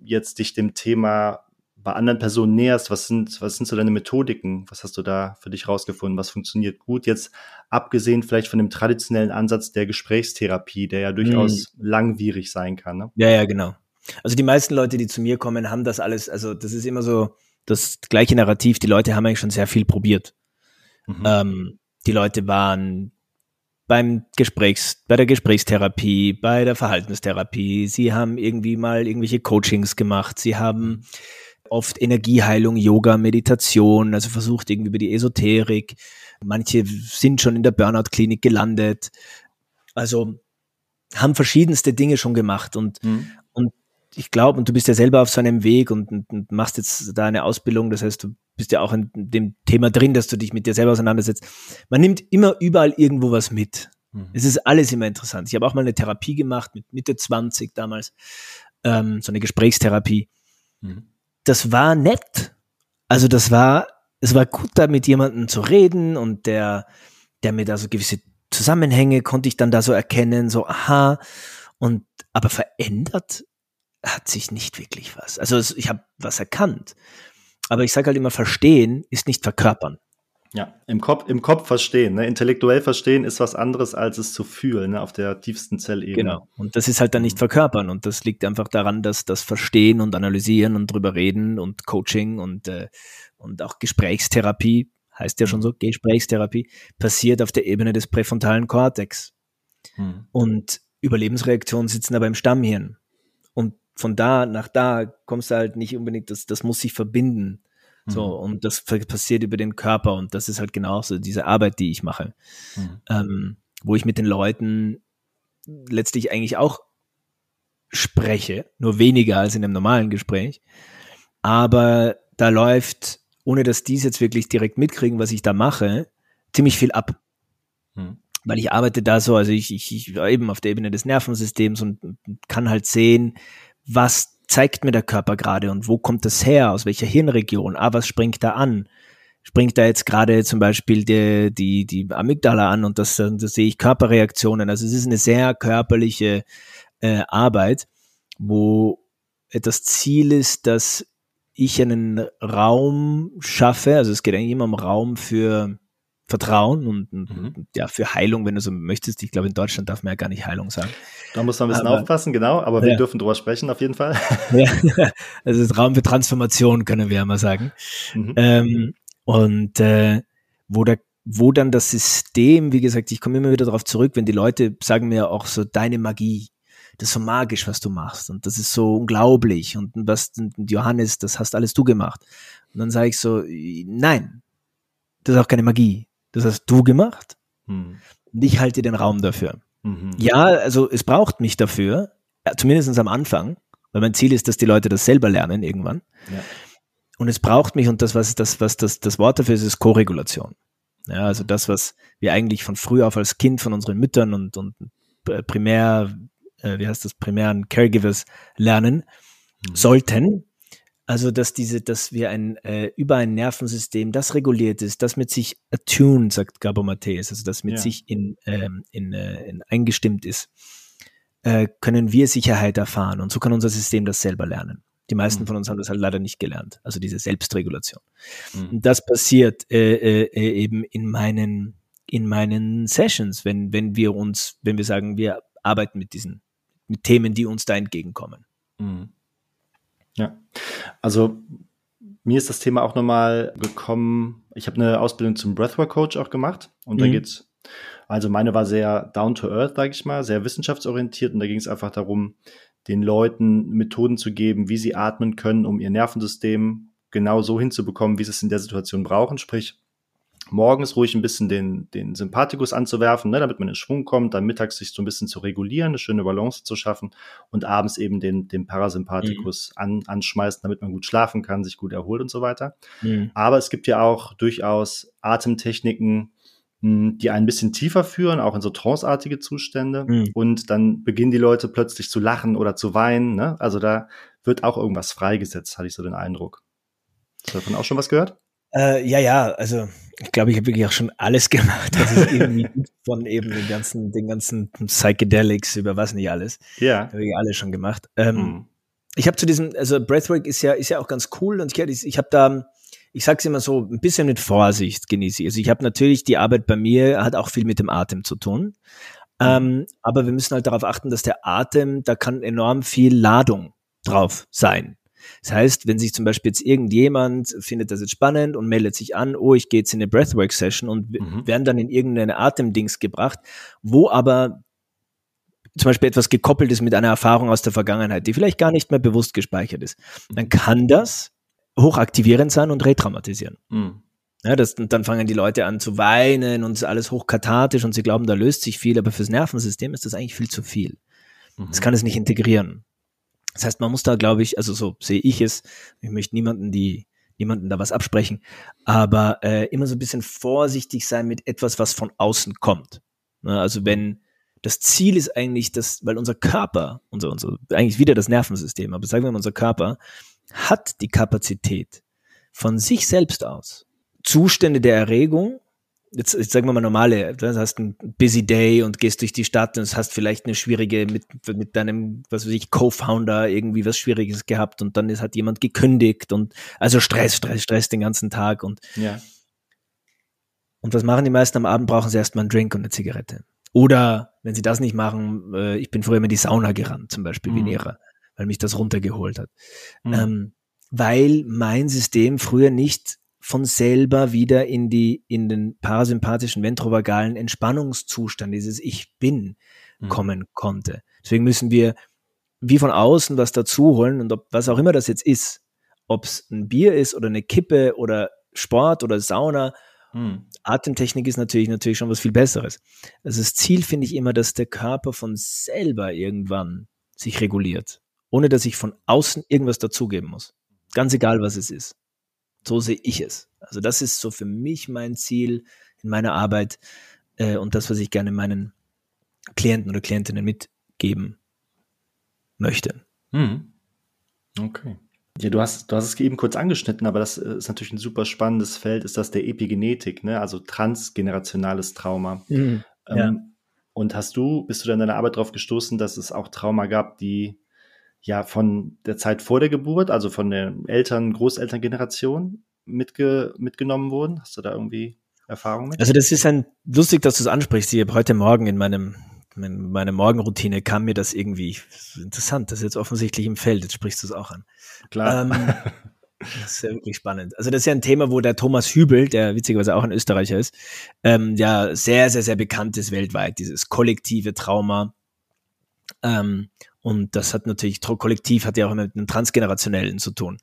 jetzt dich dem Thema bei anderen Personen näherst, was sind, was sind so deine Methodiken? Was hast du da für dich rausgefunden? Was funktioniert gut? Jetzt abgesehen vielleicht von dem traditionellen Ansatz der Gesprächstherapie, der ja durchaus mhm. langwierig sein kann. Ne? Ja, ja, genau. Also die meisten Leute, die zu mir kommen, haben das alles, also das ist immer so das gleiche Narrativ. Die Leute haben eigentlich schon sehr viel probiert. Mhm. Ähm, die Leute waren beim Gesprächs, bei der Gesprächstherapie, bei der Verhaltenstherapie. Sie haben irgendwie mal irgendwelche Coachings gemacht. Sie haben oft Energieheilung, Yoga, Meditation, also versucht irgendwie über die Esoterik. Manche sind schon in der Burnout-Klinik gelandet. Also haben verschiedenste Dinge schon gemacht und, mhm. und ich glaube, und du bist ja selber auf so einem Weg und, und, und, machst jetzt da eine Ausbildung, das heißt, du bist ja auch in dem Thema drin, dass du dich mit dir selber auseinandersetzt. Man nimmt immer überall irgendwo was mit. Mhm. Es ist alles immer interessant. Ich habe auch mal eine Therapie gemacht mit Mitte 20 damals, ähm, so eine Gesprächstherapie. Mhm. Das war nett. Also das war, es war gut, da mit jemandem zu reden und der, der mir da so gewisse Zusammenhänge konnte ich dann da so erkennen, so aha. Und aber verändert hat sich nicht wirklich was. Also ich habe was erkannt. Aber ich sage halt immer, verstehen ist nicht verkörpern. Ja, im Kopf, im Kopf verstehen. Ne? Intellektuell verstehen ist was anderes, als es zu fühlen, ne? auf der tiefsten Zellebene. Genau. Und das ist halt dann nicht verkörpern. Und das liegt einfach daran, dass das Verstehen und Analysieren und drüber reden und Coaching und, äh, und auch Gesprächstherapie, heißt ja schon so, Gesprächstherapie, passiert auf der Ebene des präfrontalen Kortex. Hm. Und Überlebensreaktionen sitzen aber im Stammhirn. Und von da nach da kommst du halt nicht unbedingt, das, das muss sich verbinden. So, mhm. und das passiert über den Körper und das ist halt genauso diese Arbeit, die ich mache. Mhm. Ähm, wo ich mit den Leuten letztlich eigentlich auch spreche, nur weniger als in einem normalen Gespräch. Aber da läuft, ohne dass die es jetzt wirklich direkt mitkriegen, was ich da mache, ziemlich viel ab. Mhm. Weil ich arbeite da so, also ich, ich, ich eben auf der Ebene des Nervensystems und kann halt sehen, was zeigt mir der Körper gerade und wo kommt das her, aus welcher Hirnregion, ah, was springt da an? Springt da jetzt gerade zum Beispiel die, die, die Amygdala an und das, das sehe ich Körperreaktionen. Also es ist eine sehr körperliche äh, Arbeit, wo das Ziel ist, dass ich einen Raum schaffe, also es geht eigentlich immer um Raum für Vertrauen und, mhm. ja, für Heilung, wenn du so möchtest. Ich glaube, in Deutschland darf man ja gar nicht Heilung sagen. Da muss man ein bisschen aber, aufpassen, genau, aber wir ja. dürfen drüber sprechen auf jeden Fall. <laughs> Ja, also Raum für Transformation, können wir ja mal sagen. Mhm. Ähm, und äh, wo, der, wo dann das System, wie gesagt, ich komme immer wieder darauf zurück, wenn die Leute sagen mir auch so, deine Magie, das ist so magisch, was du machst und das ist so unglaublich und was und Johannes, das hast alles du gemacht. Und dann sage ich so, nein, das ist auch keine Magie das hast du gemacht. Hm. Und ich halte den Raum dafür. Mhm. Ja, also es braucht mich dafür, zumindest am Anfang, weil mein Ziel ist, dass die Leute das selber lernen irgendwann. Ja. Und es braucht mich, und das, was das, was das, das Wort dafür ist, ist Koregulation. Ja, also das, was wir eigentlich von früh auf als Kind von unseren Müttern und, und primär, äh, wie heißt das, primären Caregivers lernen mhm. sollten, also, dass diese, dass wir ein, äh, über ein Nervensystem, das reguliert ist, das mit sich attuned, sagt Gabo Matthäus, also das mit ja. sich in, ähm, in, äh, in eingestimmt ist, äh, können wir Sicherheit erfahren. Und so kann unser System das selber lernen. Die meisten mhm. von uns haben das halt leider nicht gelernt, also diese Selbstregulation. Mhm. Und das passiert äh, äh, äh, eben in meinen, in meinen Sessions, wenn, wenn wir uns, wenn wir sagen, wir arbeiten mit diesen, mit Themen, die uns da entgegenkommen. Mhm. Ja, also mir ist das Thema auch nochmal gekommen. Ich habe eine Ausbildung zum Breathwork Coach auch gemacht und mhm. da geht's. Also meine war sehr down to earth, sage ich mal, sehr wissenschaftsorientiert und da ging es einfach darum, den Leuten Methoden zu geben, wie sie atmen können, um ihr Nervensystem genau so hinzubekommen, wie sie es in der Situation brauchen. Sprich, morgens ruhig ein bisschen den, den Sympathikus anzuwerfen, ne, damit man in Schwung kommt, dann mittags sich so ein bisschen zu regulieren, eine schöne Balance zu schaffen und abends eben den, den Parasympathikus mhm. an, anschmeißen, damit man gut schlafen kann, sich gut erholt und so weiter. Mhm. Aber es gibt ja auch durchaus Atemtechniken, hm, die ein bisschen tiefer führen, auch in so tranceartige Zustände. Mhm. Und dann beginnen die Leute plötzlich zu lachen oder zu weinen. Ne? Also da wird auch irgendwas freigesetzt, hatte ich so den Eindruck. Hast du davon auch schon was gehört? Äh, ja, ja, also ich glaube, ich habe wirklich auch schon alles <laughs> gemacht, was es irgendwie von eben den ganzen, den ganzen Psychedelics über was nicht alles. Ja. Habe ich alles schon gemacht. Ähm, mhm. ich habe zu diesem, also Breathwork ist ja, ist ja auch ganz cool und ich, ich habe da, ich sag's immer so, ein bisschen mit Vorsicht genieße ich. Also ich habe natürlich die Arbeit bei mir, hat auch viel mit dem Atem zu tun. Mhm. Ähm, aber wir müssen halt darauf achten, dass der Atem, da kann enorm viel Ladung drauf sein. Das heißt, wenn sich zum Beispiel jetzt irgendjemand findet das jetzt spannend und meldet sich an, oh, ich gehe jetzt in eine Breathwork-Session und mhm. werden dann in irgendeine Atemdings gebracht, wo aber zum Beispiel etwas gekoppelt ist mit einer Erfahrung aus der Vergangenheit, die vielleicht gar nicht mehr bewusst gespeichert ist, dann kann das hochaktivierend sein und retraumatisieren. Mhm. Ja, das, und dann fangen die Leute an zu weinen und alles hochkathartisch und sie glauben, da löst sich viel, aber fürs Nervensystem ist das eigentlich viel zu viel. Mhm. Das kann es nicht integrieren. Das heißt, man muss da, glaube ich, also so sehe ich es, ich möchte niemanden die, niemanden da was absprechen, aber äh, immer so ein bisschen vorsichtig sein mit etwas, was von außen kommt. Ne, also wenn das Ziel ist eigentlich, dass, weil unser Körper, unser, unser, eigentlich wieder das Nervensystem, aber sagen wir mal, unser Körper hat die Kapazität von sich selbst aus, Zustände der Erregung jetzt, jetzt sagen wir mal normale, du hast einen busy day und gehst durch die Stadt und hast vielleicht eine schwierige mit, mit deinem, was weiß ich, Co-Founder irgendwie was Schwieriges gehabt und dann ist, hat jemand gekündigt und also Stress, Stress, Stress den ganzen Tag und ja. Und was machen die meisten am Abend? Brauchen sie erstmal einen Drink und eine Zigarette. Oder wenn sie das nicht machen, äh, ich bin früher immer in die Sauna gerannt, zum Beispiel mhm. Venera, weil mich das runtergeholt hat. Mhm. Ähm, weil mein System früher nicht von selber wieder in die, in den parasympathischen ventrovagalen Entspannungszustand, dieses Ich bin, mhm. kommen konnte. Deswegen müssen wir wie von außen was dazu holen und ob, was auch immer das jetzt ist, ob es ein Bier ist oder eine Kippe oder Sport oder Sauna, mhm. Atemtechnik ist natürlich, natürlich schon was viel Besseres. Also das Ziel finde ich immer, dass der Körper von selber irgendwann sich reguliert, ohne dass ich von außen irgendwas dazugeben muss. Ganz egal, was es ist. So sehe ich es. Also das ist so für mich mein Ziel in meiner Arbeit äh, und das, was ich gerne meinen Klienten oder Klientinnen mitgeben möchte. Hm. Okay. Ja, du hast, du hast es eben kurz angeschnitten, aber das äh, ist natürlich ein super spannendes Feld, ist das der Epigenetik, ne? also transgenerationales Trauma. Mhm, ähm, ja. Und hast du, bist du dann in deiner Arbeit darauf gestoßen, dass es auch Trauma gab, die ja von der Zeit vor der Geburt, also von der Eltern-, Großelterngeneration mitge mitgenommen wurden? Hast du da irgendwie Erfahrung mit? Also das ist ein lustig, dass du es ansprichst. Ich habe heute Morgen in meinem in meiner Morgenroutine kam mir das irgendwie interessant. Das ist jetzt offensichtlich im Feld. Jetzt sprichst du es auch an. Klar. Ähm, <laughs> das ist ja wirklich spannend. Also das ist ja ein Thema, wo der Thomas Hübel, der witzigerweise auch ein Österreicher ist, ähm, ja sehr, sehr, sehr bekannt ist weltweit. Dieses kollektive Trauma. Ähm, und das hat natürlich, Kollektiv hat ja auch immer mit einem Transgenerationellen zu tun.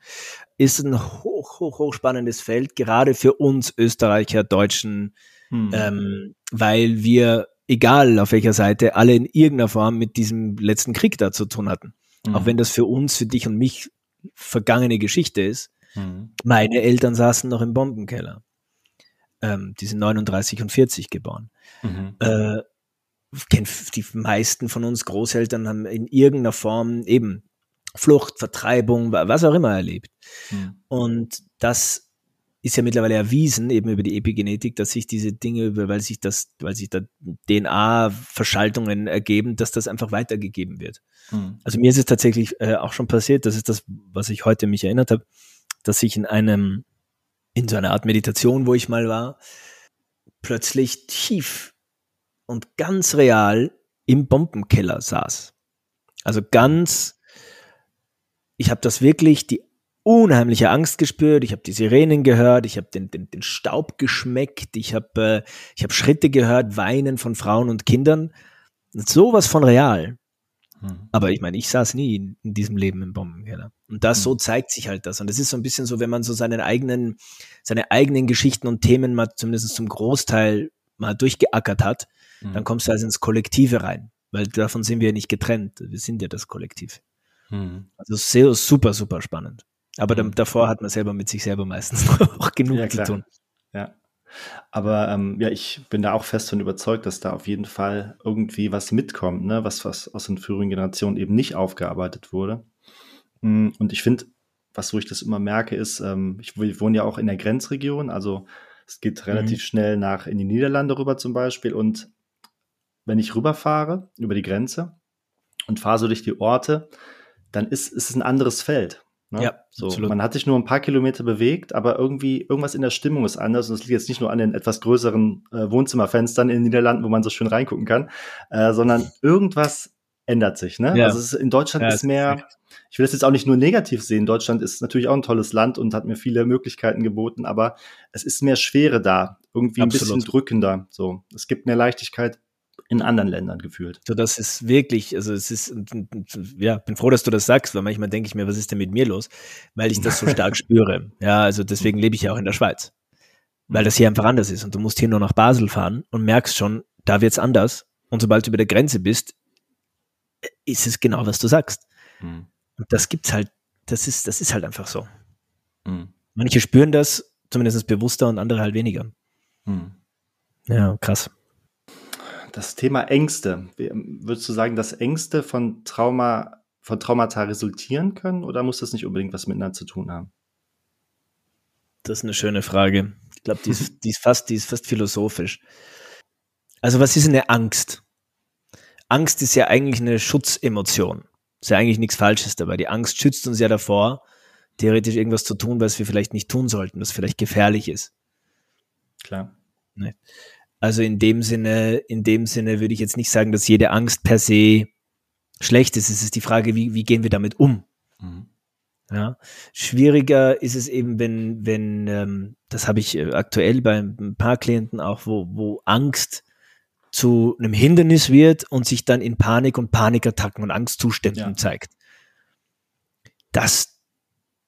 Ist ein hoch, hoch, hoch spannendes Feld, gerade für uns Österreicher, Deutschen, hm. ähm, weil wir, egal auf welcher Seite, alle in irgendeiner Form mit diesem letzten Krieg da zu tun hatten. Hm. Auch wenn das für uns, für dich und mich vergangene Geschichte ist. Hm. Meine Eltern saßen noch im Bombenkeller. Ähm, die sind 39 und 40 geboren. Mhm. Äh, die meisten von uns Großeltern haben in irgendeiner Form eben Flucht, Vertreibung, was auch immer erlebt. Mhm. Und das ist ja mittlerweile erwiesen, eben über die Epigenetik, dass sich diese Dinge, weil sich das, weil sich da DNA-Verschaltungen ergeben, dass das einfach weitergegeben wird. Mhm. Also mir ist es tatsächlich äh, auch schon passiert, das ist das, was ich heute mich erinnert habe, dass ich in einem, in so einer Art Meditation, wo ich mal war, plötzlich tief und ganz real im Bombenkeller saß. Also ganz, ich habe das wirklich, die unheimliche Angst gespürt, ich habe die Sirenen gehört, ich habe den, den, den Staub geschmeckt, ich habe äh, ich hab Schritte gehört, Weinen von Frauen und Kindern. Sowas von real. Hm. Aber ich meine, ich saß nie in, in, diesem Leben im Bombenkeller. Und das hm. so zeigt sich halt das. Und das ist so ein bisschen so, wenn man so seinen eigenen, seine eigenen Geschichten und Themen mal zumindest zum Großteil mal durchgeackert hat, mhm. dann kommst du also ins Kollektive rein, weil davon sind wir ja nicht getrennt. Wir sind ja das Kollektiv. Mhm. Also sehr, super, super spannend. Aber mhm. davor hat man selber mit sich selber meistens <laughs> auch genug ja, zu tun. Ja. Aber ähm, ja, ich bin da auch fest von überzeugt, dass da auf jeden Fall irgendwie was mitkommt, ne? was, was aus den früheren Generationen eben nicht aufgearbeitet wurde. Mm, und ich finde, was wo ich das immer merke, ist, ähm, ich, ich wohne ja auch in der Grenzregion, also es geht relativ mhm. schnell nach in die Niederlande rüber zum Beispiel. Und wenn ich rüberfahre über die Grenze und fahre so durch die Orte, dann ist, ist es ein anderes Feld. Ne? Ja, so. Absolut. Man hat sich nur ein paar Kilometer bewegt, aber irgendwie irgendwas in der Stimmung ist anders. Und das liegt jetzt nicht nur an den etwas größeren äh, Wohnzimmerfenstern in den Niederlanden, wo man so schön reingucken kann, äh, sondern irgendwas ändert sich. Ne? Ja. Also ist, in Deutschland ja, ist mehr, ich will das jetzt auch nicht nur negativ sehen. Deutschland ist natürlich auch ein tolles Land und hat mir viele Möglichkeiten geboten, aber es ist mehr Schwere da, irgendwie Absolut. ein bisschen drückender. So, es gibt mehr Leichtigkeit in anderen Ländern gefühlt. So, das ist wirklich, also es ist, ja, bin froh, dass du das sagst, weil manchmal denke ich mir, was ist denn mit mir los? Weil ich das so stark <laughs> spüre. Ja, also deswegen lebe ich ja auch in der Schweiz. Weil das hier einfach anders ist und du musst hier nur nach Basel fahren und merkst schon, da wird's anders. Und sobald du über der Grenze bist, ist es genau, was du sagst. Mhm. Und das gibt's halt, das ist, das ist halt einfach so. Mhm. Manche spüren das zumindest bewusster und andere halt weniger. Mhm. Ja, krass das Thema Ängste. Würdest du sagen, dass Ängste von Trauma, von Traumata resultieren können oder muss das nicht unbedingt was miteinander zu tun haben? Das ist eine schöne Frage. Ich glaube, die ist, <laughs> die, ist fast, die ist fast philosophisch. Also, was ist eine Angst? Angst ist ja eigentlich eine Schutzemotion. Ist ja eigentlich nichts Falsches dabei. Die Angst schützt uns ja davor, theoretisch irgendwas zu tun, was wir vielleicht nicht tun sollten, was vielleicht gefährlich ist. Klar. Ne? Also in dem Sinne, in dem Sinne würde ich jetzt nicht sagen, dass jede Angst per se schlecht ist. Es ist die Frage, wie, wie gehen wir damit um? Mhm. Ja, schwieriger ist es eben, wenn, wenn, ähm, das habe ich äh, aktuell bei ein paar Klienten auch, wo, wo Angst zu einem Hindernis wird und sich dann in Panik und Panikattacken und Angstzuständen ja. zeigt. Das,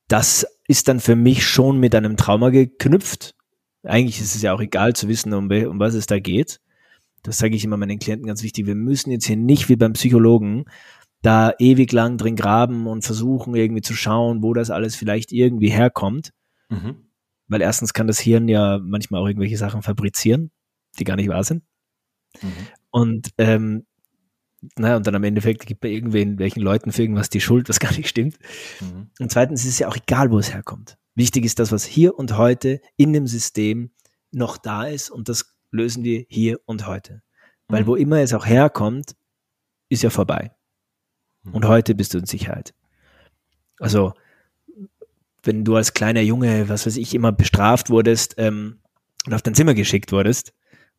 das ist dann für mich schon mit einem Trauma geknüpft eigentlich ist es ja auch egal zu wissen, um, um was es da geht. Das sage ich immer meinen Klienten ganz wichtig. Wir müssen jetzt hier nicht wie beim Psychologen da ewig lang drin graben und versuchen irgendwie zu schauen, wo das alles vielleicht irgendwie herkommt. Mhm. Weil erstens kann das Hirn ja manchmal auch irgendwelche Sachen fabrizieren, die gar nicht wahr sind. Mhm. Und ähm, naja, und dann am Endeffekt gibt man irgendwen, welchen Leuten für irgendwas die Schuld, was gar nicht stimmt. Mhm. Und zweitens ist es ja auch egal, wo es herkommt. Wichtig ist das, was hier und heute in dem System noch da ist und das lösen wir hier und heute. Weil mhm. wo immer es auch herkommt, ist ja vorbei. Mhm. Und heute bist du in Sicherheit. Also, wenn du als kleiner Junge, was weiß ich, immer bestraft wurdest ähm, und auf dein Zimmer geschickt wurdest,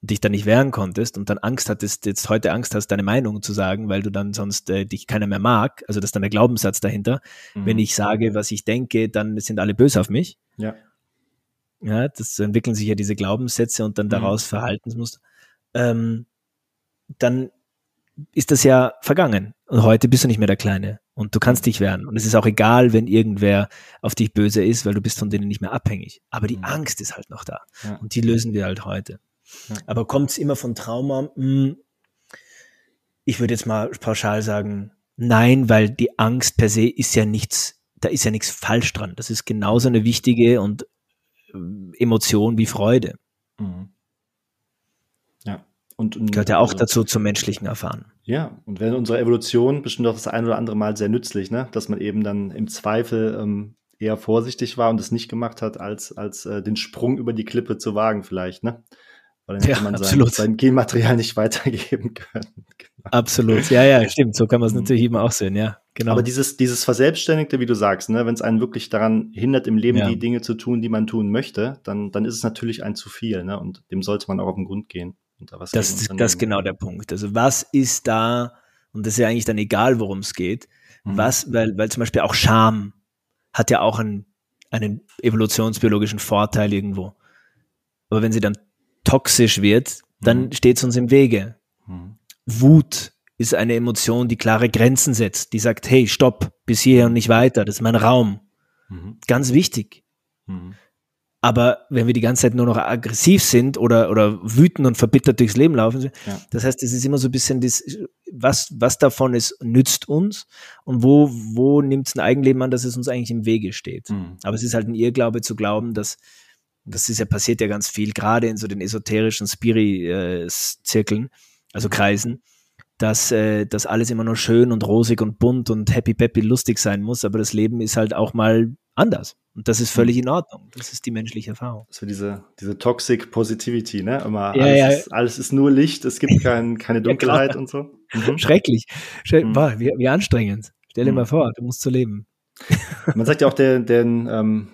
dich dann nicht wehren konntest und dann Angst hattest, jetzt heute Angst hast, deine Meinung zu sagen, weil du dann sonst äh, dich keiner mehr mag, also das ist dann der Glaubenssatz dahinter. Mhm. Wenn ich sage, was ich denke, dann sind alle böse auf mich. Ja. Ja, das entwickeln sich ja diese Glaubenssätze und dann mhm. daraus mhm. Verhaltensmuster. Ähm, dann ist das ja vergangen. Und heute bist du nicht mehr der Kleine. Und du kannst dich wehren. Und es ist auch egal, wenn irgendwer auf dich böse ist, weil du bist von denen nicht mehr abhängig. Aber die mhm. Angst ist halt noch da. Ja. Und die lösen wir halt heute. Aber kommt es immer von Trauma? Hm, ich würde jetzt mal pauschal sagen, nein, weil die Angst per se ist ja nichts, da ist ja nichts falsch dran. Das ist genauso eine wichtige und äh, Emotion wie Freude. Mhm. Ja. Und, und gehört ja auch also, dazu zum menschlichen Erfahren. Ja, und wenn unsere Evolution bestimmt auch das ein oder andere Mal sehr nützlich, ne? dass man eben dann im Zweifel ähm, eher vorsichtig war und es nicht gemacht hat, als, als äh, den Sprung über die Klippe zu wagen, vielleicht, ne? Weil dann ja, hätte man sein, sein, Genmaterial nicht weitergeben <laughs> können. Genau. Absolut, ja, ja, stimmt. So kann man es mhm. natürlich eben auch sehen, ja. Genau. Aber dieses, dieses Verselbstständigte, wie du sagst, ne, wenn es einen wirklich daran hindert, im Leben ja. die Dinge zu tun, die man tun möchte, dann, dann ist es natürlich ein zu viel, ne? Und dem sollte man auch auf den Grund gehen. Da das, ist, das ist genau der Punkt. Also was ist da, und das ist ja eigentlich dann egal, worum es geht, mhm. was, weil, weil zum Beispiel auch Scham hat ja auch einen, einen evolutionsbiologischen Vorteil irgendwo. Aber wenn sie dann toxisch wird, dann mhm. steht es uns im Wege. Mhm. Wut ist eine Emotion, die klare Grenzen setzt, die sagt, hey, stopp, bis hierher und nicht weiter, das ist mein Raum. Mhm. Ganz wichtig. Mhm. Aber wenn wir die ganze Zeit nur noch aggressiv sind oder, oder wütend und verbittert durchs Leben laufen, ja. das heißt, es ist immer so ein bisschen das, was, was davon ist, nützt uns und wo, wo nimmt es ein Eigenleben an, dass es uns eigentlich im Wege steht. Mhm. Aber es ist halt ein Irrglaube zu glauben, dass das ist ja passiert ja ganz viel, gerade in so den esoterischen Spiri-Zirkeln, also mhm. Kreisen, dass äh, das alles immer nur schön und rosig und bunt und happy peppy lustig sein muss, aber das Leben ist halt auch mal anders. Und das ist mhm. völlig in Ordnung. Das ist die menschliche Erfahrung. So diese, diese Toxic Positivity, ne? Immer ja, alles, ja. Ist, alles ist nur Licht, es gibt kein, keine <laughs> Dunkelheit ja, und so. Mhm. Schrecklich. Schreck, mhm. boah, wie, wie anstrengend. Stell dir mhm. mal vor, du musst so leben. Man sagt ja auch, der, der, ähm,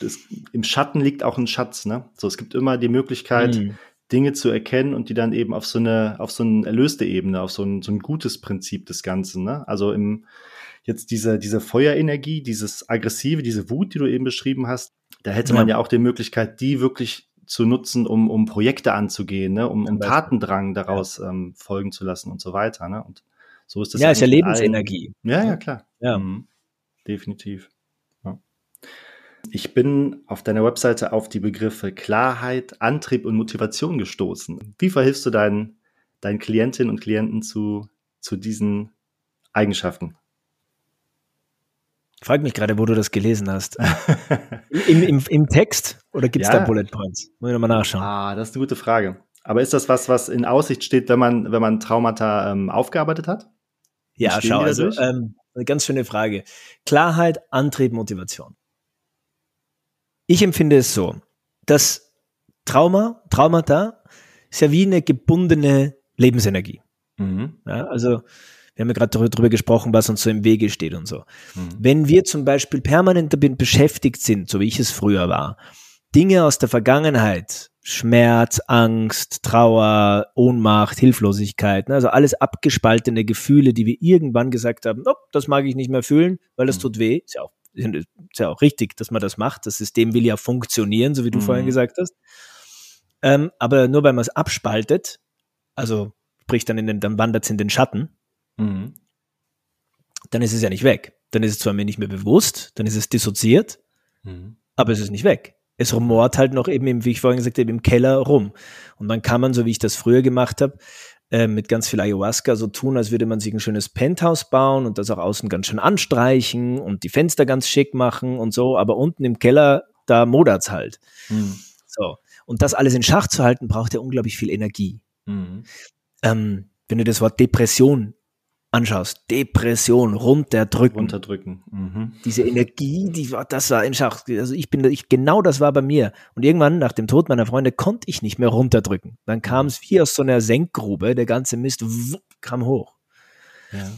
das, im Schatten liegt auch ein Schatz, ne? So, es gibt immer die Möglichkeit, mhm. Dinge zu erkennen und die dann eben auf so eine, auf so eine erlöste Ebene, auf so ein, so ein gutes Prinzip des Ganzen, ne? Also im, jetzt diese, diese Feuerenergie, dieses Aggressive, diese Wut, die du eben beschrieben hast, da hätte man ja auch die Möglichkeit, die wirklich zu nutzen, um, um Projekte anzugehen, ne? um, um Tatendrang daraus ja. ähm, folgen zu lassen und so weiter. Ne? Und so ist das. Ja, ist ja Lebensenergie. Ja, ja, klar. Ja. Mhm. Definitiv. Ich bin auf deiner Webseite auf die Begriffe Klarheit, Antrieb und Motivation gestoßen. Wie verhilfst du deinen, deinen Klientinnen und Klienten zu, zu diesen Eigenschaften? Frag mich gerade, wo du das gelesen hast. <laughs> Im, im, Im, Text oder gibt es ja. da Bullet Points? Muss ich nochmal nachschauen. Ah, das ist eine gute Frage. Aber ist das was, was in Aussicht steht, wenn man, wenn man Traumata ähm, aufgearbeitet hat? Ja, schau, also ähm, eine ganz schöne Frage. Klarheit, Antrieb, Motivation. Ich empfinde es so, dass Trauma, Traumata ist ja wie eine gebundene Lebensenergie. Mhm. Ja, also wir haben ja gerade darüber gesprochen, was uns so im Wege steht und so. Mhm. Wenn wir zum Beispiel permanent damit beschäftigt sind, so wie ich es früher war, Dinge aus der Vergangenheit, Schmerz, Angst, Trauer, Ohnmacht, Hilflosigkeit, ne, also alles abgespaltene Gefühle, die wir irgendwann gesagt haben, oh, das mag ich nicht mehr fühlen, weil das mhm. tut weh. Ist ja, auch, ist ja auch richtig, dass man das macht. Das System will ja funktionieren, so wie du mhm. vorhin gesagt hast. Ähm, aber nur weil man es abspaltet, also sprich dann in den, dann wandert es in den Schatten, mhm. dann ist es ja nicht weg. Dann ist es zwar mir nicht mehr bewusst, dann ist es dissoziiert, mhm. aber es ist nicht weg. Es rumort halt noch eben, wie ich vorhin gesagt habe, im Keller rum. Und dann kann man, so wie ich das früher gemacht habe, äh, mit ganz viel Ayahuasca so tun, als würde man sich ein schönes Penthouse bauen und das auch außen ganz schön anstreichen und die Fenster ganz schick machen und so, aber unten im Keller, da modert's halt. Mhm. So. Und das alles in Schach zu halten, braucht ja unglaublich viel Energie. Mhm. Ähm, wenn du das Wort Depression anschaust, Depression, runterdrücken. Runterdrücken. Mhm. Diese Energie, die war, das war in Schach. Also ich bin, ich, genau das war bei mir. Und irgendwann nach dem Tod meiner Freunde konnte ich nicht mehr runterdrücken. Dann kam es wie aus so einer Senkgrube, der ganze Mist wupp, kam hoch. Ja.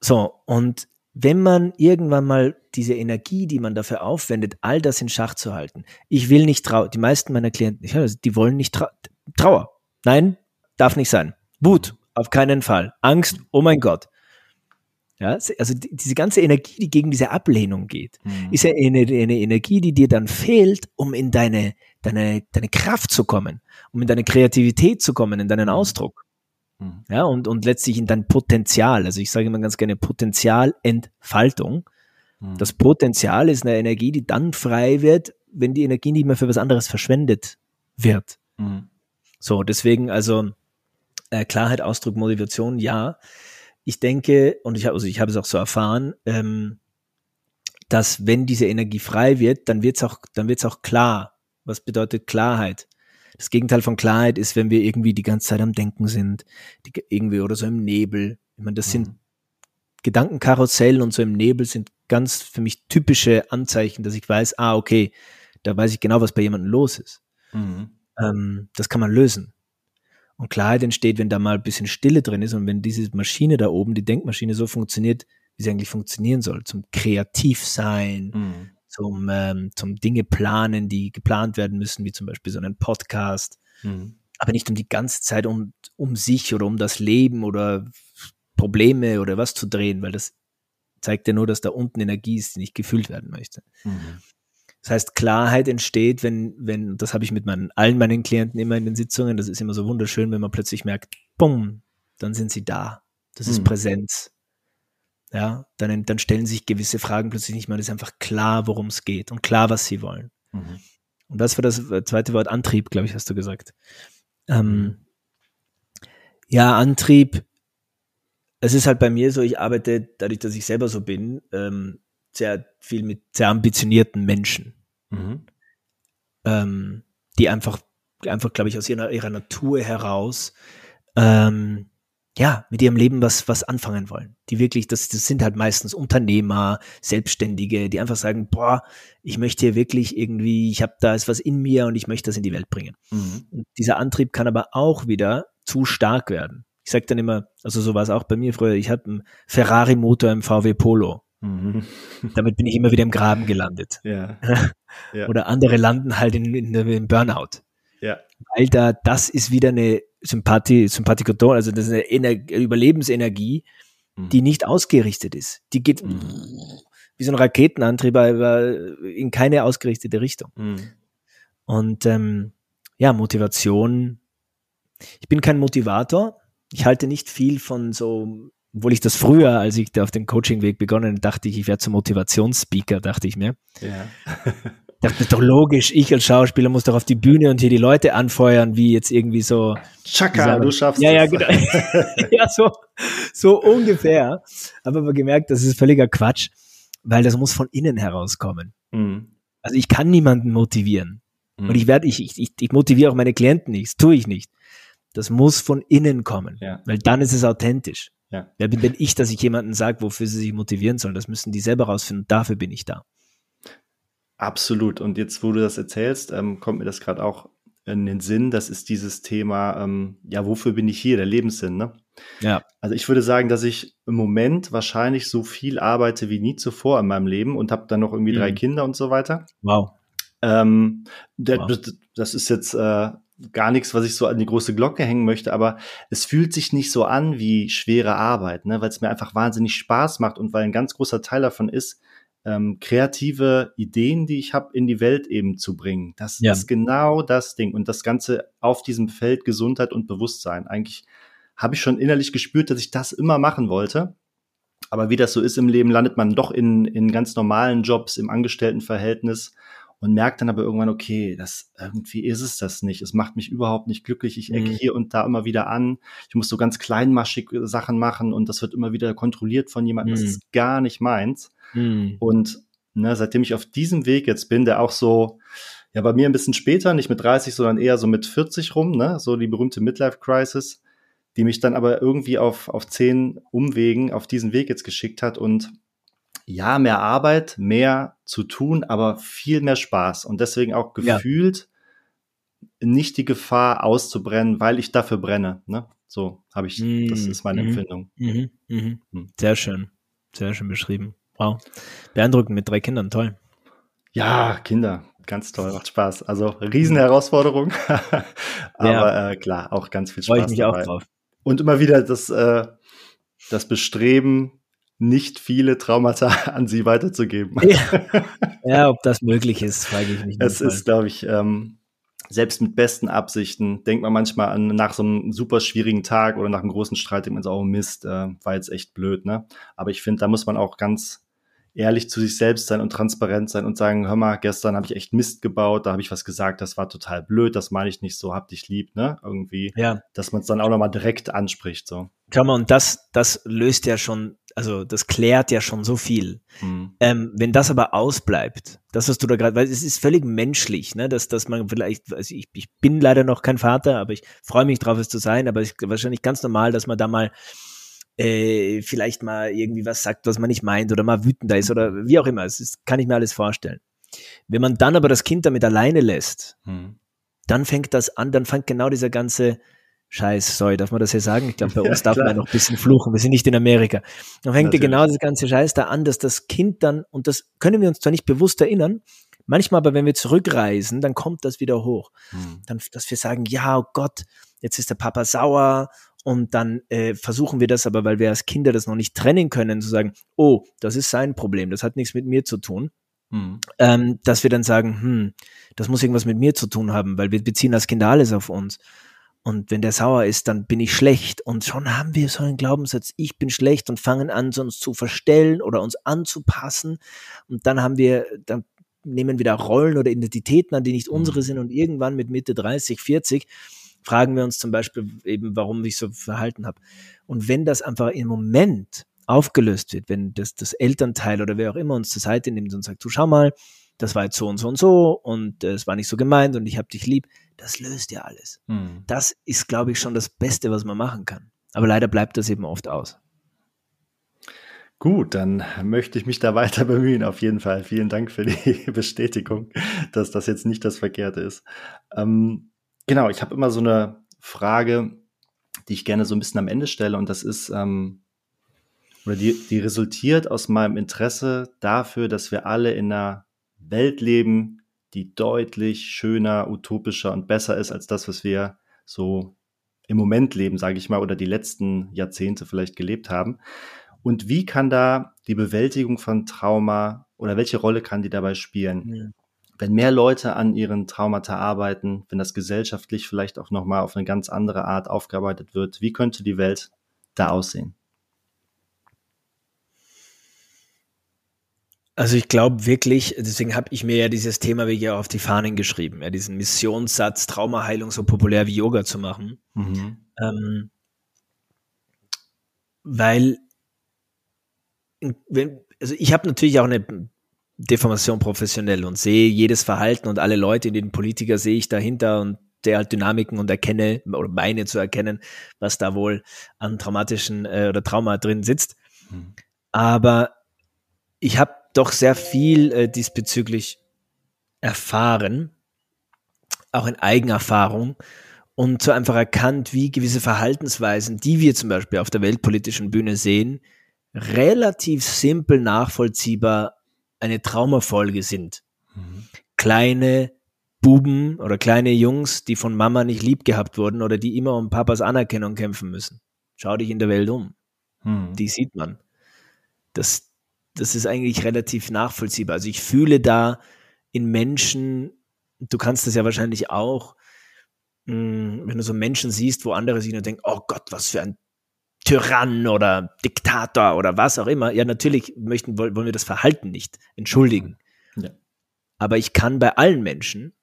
So, und wenn man irgendwann mal diese Energie, die man dafür aufwendet, all das in Schach zu halten. Ich will nicht trauer, die meisten meiner Klienten, die wollen nicht trau Trauer. Nein, darf nicht sein. Wut, auf keinen Fall. Angst, oh mein Gott. Ja, also diese ganze Energie, die gegen diese Ablehnung geht, mhm. ist ja eine, eine, Energie, die dir dann fehlt, um in deine, deine, deine Kraft zu kommen, um in deine Kreativität zu kommen, in deinen mhm. Ausdruck. Mhm. Ja, und, und letztlich in dein Potenzial. Also ich sage immer ganz gerne Potenzialentfaltung. Mhm. Das Potenzial ist eine Energie, die dann frei wird, wenn die Energie nicht mehr für was anderes verschwendet wird. Mhm. So, deswegen also äh, Klarheit, Ausdruck, Motivation, ja. Ich denke, und ich habe also ich habe es auch so erfahren, ähm, dass wenn diese Energie frei wird, dann wird es auch, dann wird's auch klar. Was bedeutet Klarheit? Das Gegenteil von Klarheit ist, wenn wir irgendwie die ganze Zeit am Denken sind, die, irgendwie oder so im Nebel. Ich meine, das mhm. sind Gedankenkarussell und so im Nebel sind ganz für mich typische Anzeichen, dass ich weiß, ah, okay, da weiß ich genau, was bei jemandem los ist. Mhm. Ähm, das kann man lösen. Und Klarheit entsteht, wenn da mal ein bisschen Stille drin ist und wenn diese Maschine da oben, die Denkmaschine so funktioniert, wie sie eigentlich funktionieren soll, zum Kreativsein, mhm. zum, ähm, zum Dinge planen, die geplant werden müssen, wie zum Beispiel so einen Podcast. Mhm. Aber nicht um die ganze Zeit um, um sich oder um das Leben oder Probleme oder was zu drehen, weil das zeigt ja nur, dass da unten Energie ist, die nicht gefühlt werden möchte. Mhm. Das heißt, Klarheit entsteht, wenn, wenn, das habe ich mit meinen, allen meinen Klienten immer in den Sitzungen, das ist immer so wunderschön, wenn man plötzlich merkt, bumm, dann sind sie da. Das ist mhm. Präsenz. Ja, dann, dann stellen sich gewisse Fragen plötzlich nicht mehr. Es ist einfach klar, worum es geht und klar, was sie wollen. Mhm. Und das war das zweite Wort Antrieb, glaube ich, hast du gesagt. Ähm, mhm. ja, Antrieb. Es ist halt bei mir so, ich arbeite, dadurch, dass ich selber so bin, ähm, sehr viel mit sehr ambitionierten Menschen, mhm. ähm, die einfach, einfach, glaube ich, aus ihrer, ihrer Natur heraus ähm, ja, mit ihrem Leben was, was anfangen wollen. Die wirklich, das, das sind halt meistens Unternehmer, Selbstständige, die einfach sagen, boah, ich möchte hier wirklich irgendwie, ich habe da ist was in mir und ich möchte das in die Welt bringen. Mhm. Und dieser Antrieb kann aber auch wieder zu stark werden. Ich Ich sage dann immer, also so war es auch bei mir früher, ich habe einen Ferrari-Motor im VW Polo. Mhm. Damit bin ich immer wieder im Graben gelandet. Ja. <laughs> ja. Oder andere landen halt in, in, in Burnout. Ja. Weil da, das ist wieder eine Sympathie, Sympathikoton, also das ist eine Ener Überlebensenergie, mhm. die nicht ausgerichtet ist. Die geht mhm. wie so ein Raketenantrieb, in keine ausgerichtete Richtung. Mhm. Und ähm, ja, Motivation. Ich bin kein Motivator. Ich halte nicht viel von so, obwohl ich das früher, als ich da auf den Coaching-Weg begonnen, dachte ich, ich werde zum Motivationsspeaker, dachte ich mir. Ja. dachte, das ist doch logisch, ich als Schauspieler muss doch auf die Bühne und hier die Leute anfeuern, wie jetzt irgendwie so. Chaka, du schaffst ja, es. Ja, genau. <laughs> ja, so, so ungefähr. Aber aber gemerkt, das ist völliger Quatsch, weil das muss von innen herauskommen. Mhm. Also ich kann niemanden motivieren. Mhm. Und ich werde, ich, ich, ich motiviere auch meine Klienten nicht, das tue ich nicht. Das muss von innen kommen, ja. weil dann ist es authentisch. Ja. Wer bin ich, dass ich jemanden sage, wofür sie sich motivieren sollen? Das müssen die selber rausfinden. Dafür bin ich da. Absolut. Und jetzt, wo du das erzählst, ähm, kommt mir das gerade auch in den Sinn. Das ist dieses Thema, ähm, ja, wofür bin ich hier? Der Lebenssinn, ne? Ja. Also ich würde sagen, dass ich im Moment wahrscheinlich so viel arbeite wie nie zuvor in meinem Leben und habe dann noch irgendwie mhm. drei Kinder und so weiter. Wow. Ähm, der, wow. Das ist jetzt äh, gar nichts, was ich so an die große Glocke hängen möchte, aber es fühlt sich nicht so an wie schwere Arbeit, ne? weil es mir einfach wahnsinnig Spaß macht und weil ein ganz großer Teil davon ist, ähm, kreative Ideen, die ich habe, in die Welt eben zu bringen. Das ja. ist genau das Ding. Und das Ganze auf diesem Feld Gesundheit und Bewusstsein. Eigentlich habe ich schon innerlich gespürt, dass ich das immer machen wollte. Aber wie das so ist im Leben, landet man doch in, in ganz normalen Jobs, im Angestelltenverhältnis und merkt dann aber irgendwann, okay, das irgendwie ist es das nicht. Es macht mich überhaupt nicht glücklich. Ich ecke mhm. hier und da immer wieder an. Ich muss so ganz kleinmaschig Sachen machen und das wird immer wieder kontrolliert von jemandem. Mhm. Das ist gar nicht meins. Mhm. Und ne, seitdem ich auf diesem Weg jetzt bin, der auch so, ja, bei mir ein bisschen später, nicht mit 30, sondern eher so mit 40 rum, ne, so die berühmte Midlife Crisis, die mich dann aber irgendwie auf, auf zehn Umwegen auf diesen Weg jetzt geschickt hat und ja, mehr Arbeit, mehr zu tun, aber viel mehr Spaß und deswegen auch gefühlt ja. nicht die Gefahr auszubrennen, weil ich dafür brenne, ne? So habe ich, mm, das ist meine mm, Empfindung. Mm, mm, Sehr schön, sehr schön beschrieben. Wow. Beeindruckend mit drei Kindern, toll. Ja, Kinder, ganz toll, macht Spaß. Also Riesenherausforderung. <laughs> Aber ja. äh, klar, auch ganz viel Spaß. Freue ich mich dabei. auch drauf. Und immer wieder das, äh, das Bestreben, nicht viele Traumata <laughs> an sie weiterzugeben. Ja, <laughs> ja ob das möglich ist, frage ich mich. Es ist, glaube ich, ähm, selbst mit besten Absichten, denkt man manchmal an nach so einem super schwierigen Tag oder nach einem großen Streit, denkt man so, oh Mist, äh, war jetzt echt blöd, ne? Aber ich finde, da muss man auch ganz ehrlich zu sich selbst sein und transparent sein und sagen, hör mal, gestern habe ich echt Mist gebaut, da habe ich was gesagt, das war total blöd, das meine ich nicht so, hab dich lieb, ne? Irgendwie, ja. dass man es dann auch nochmal direkt anspricht, so. Schau mal, und das, das löst ja schon also das klärt ja schon so viel. Mhm. Ähm, wenn das aber ausbleibt, das hast du da gerade, weil es ist völlig menschlich, ne, dass, dass man vielleicht, also ich, ich bin leider noch kein Vater, aber ich freue mich drauf, es zu sein, aber es ist wahrscheinlich ganz normal, dass man da mal äh, vielleicht mal irgendwie was sagt, was man nicht meint oder mal wütender ist oder wie auch immer. Das ist, kann ich mir alles vorstellen. Wenn man dann aber das Kind damit alleine lässt, mhm. dann fängt das an, dann fängt genau dieser ganze Scheiß, sorry, darf man das hier sagen? Ich glaube, bei <laughs> uns ja, darf man noch ein bisschen fluchen. Wir sind nicht in Amerika. Dann fängt ja genau das ganze Scheiß da an, dass das Kind dann, und das können wir uns zwar nicht bewusst erinnern, manchmal aber, wenn wir zurückreisen, dann kommt das wieder hoch. Hm. Dann, dass wir sagen, ja, oh Gott, jetzt ist der Papa sauer und dann äh, versuchen wir das aber, weil wir als Kinder das noch nicht trennen können, zu sagen, oh, das ist sein Problem, das hat nichts mit mir zu tun. Hm. Ähm, dass wir dann sagen, hm, das muss irgendwas mit mir zu tun haben, weil wir beziehen als Kinder alles auf uns. Und wenn der sauer ist, dann bin ich schlecht. Und schon haben wir so einen Glaubenssatz, ich bin schlecht und fangen an, uns zu verstellen oder uns anzupassen. Und dann haben wir, dann nehmen wir da Rollen oder Identitäten an, die nicht unsere mhm. sind. Und irgendwann mit Mitte 30, 40 fragen wir uns zum Beispiel eben, warum ich so verhalten habe. Und wenn das einfach im Moment aufgelöst wird, wenn das, das Elternteil oder wer auch immer uns zur Seite nimmt und sagt, du schau mal, das war jetzt so und so und so und es war nicht so gemeint und ich habe dich lieb, das löst ja alles. Hm. Das ist, glaube ich, schon das Beste, was man machen kann. Aber leider bleibt das eben oft aus. Gut, dann möchte ich mich da <laughs> weiter bemühen, auf jeden Fall. Vielen Dank für die <laughs> Bestätigung, dass das jetzt nicht das Verkehrte ist. Ähm, genau, ich habe immer so eine Frage, die ich gerne so ein bisschen am Ende stelle. Und das ist, ähm, oder die, die resultiert aus meinem Interesse dafür, dass wir alle in einer Welt leben, die deutlich schöner, utopischer und besser ist als das, was wir so im Moment leben, sage ich mal, oder die letzten Jahrzehnte vielleicht gelebt haben. Und wie kann da die Bewältigung von Trauma oder welche Rolle kann die dabei spielen? Ja. Wenn mehr Leute an ihren Traumata arbeiten, wenn das gesellschaftlich vielleicht auch nochmal auf eine ganz andere Art aufgearbeitet wird, wie könnte die Welt da aussehen? Also ich glaube wirklich, deswegen habe ich mir ja dieses Thema wirklich auch auf die Fahnen geschrieben, ja, diesen Missionssatz Traumaheilung so populär wie Yoga zu machen. Mhm. Ähm, weil, wenn, also ich habe natürlich auch eine Deformation professionell und sehe jedes Verhalten und alle Leute, in den Politiker sehe ich dahinter und der halt Dynamiken und erkenne oder meine zu erkennen, was da wohl an traumatischen äh, oder Trauma drin sitzt. Mhm. Aber ich habe doch sehr viel äh, diesbezüglich erfahren, auch in Eigenerfahrung und so einfach erkannt, wie gewisse Verhaltensweisen, die wir zum Beispiel auf der weltpolitischen Bühne sehen, relativ simpel nachvollziehbar eine Traumafolge sind. Mhm. Kleine Buben oder kleine Jungs, die von Mama nicht lieb gehabt wurden oder die immer um Papas Anerkennung kämpfen müssen. Schau dich in der Welt um. Mhm. Die sieht man. Das, das ist eigentlich relativ nachvollziehbar. Also ich fühle da in Menschen, du kannst das ja wahrscheinlich auch, hm, wenn du so Menschen siehst, wo andere sich nur denken, oh Gott, was für ein Tyrann oder Diktator oder was auch immer. Ja, natürlich möchten, wollen wir das Verhalten nicht entschuldigen. Ja. Aber ich kann bei allen Menschen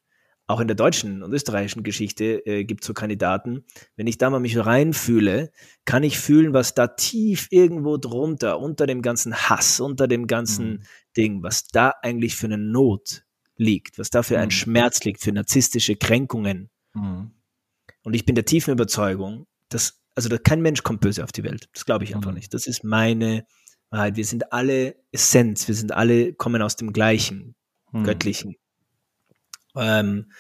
auch in der deutschen und österreichischen Geschichte äh, gibt es so Kandidaten. Wenn ich da mal mich reinfühle, kann ich fühlen, was da tief irgendwo drunter, unter dem ganzen Hass, unter dem ganzen mhm. Ding, was da eigentlich für eine Not liegt, was da für mhm. ein Schmerz liegt, für narzisstische Kränkungen. Mhm. Und ich bin der tiefen Überzeugung, dass, also dass kein Mensch kommt böse auf die Welt. Das glaube ich einfach mhm. nicht. Das ist meine Wahrheit. Wir sind alle Essenz, wir sind alle, kommen aus dem gleichen, mhm. göttlichen. Ähm,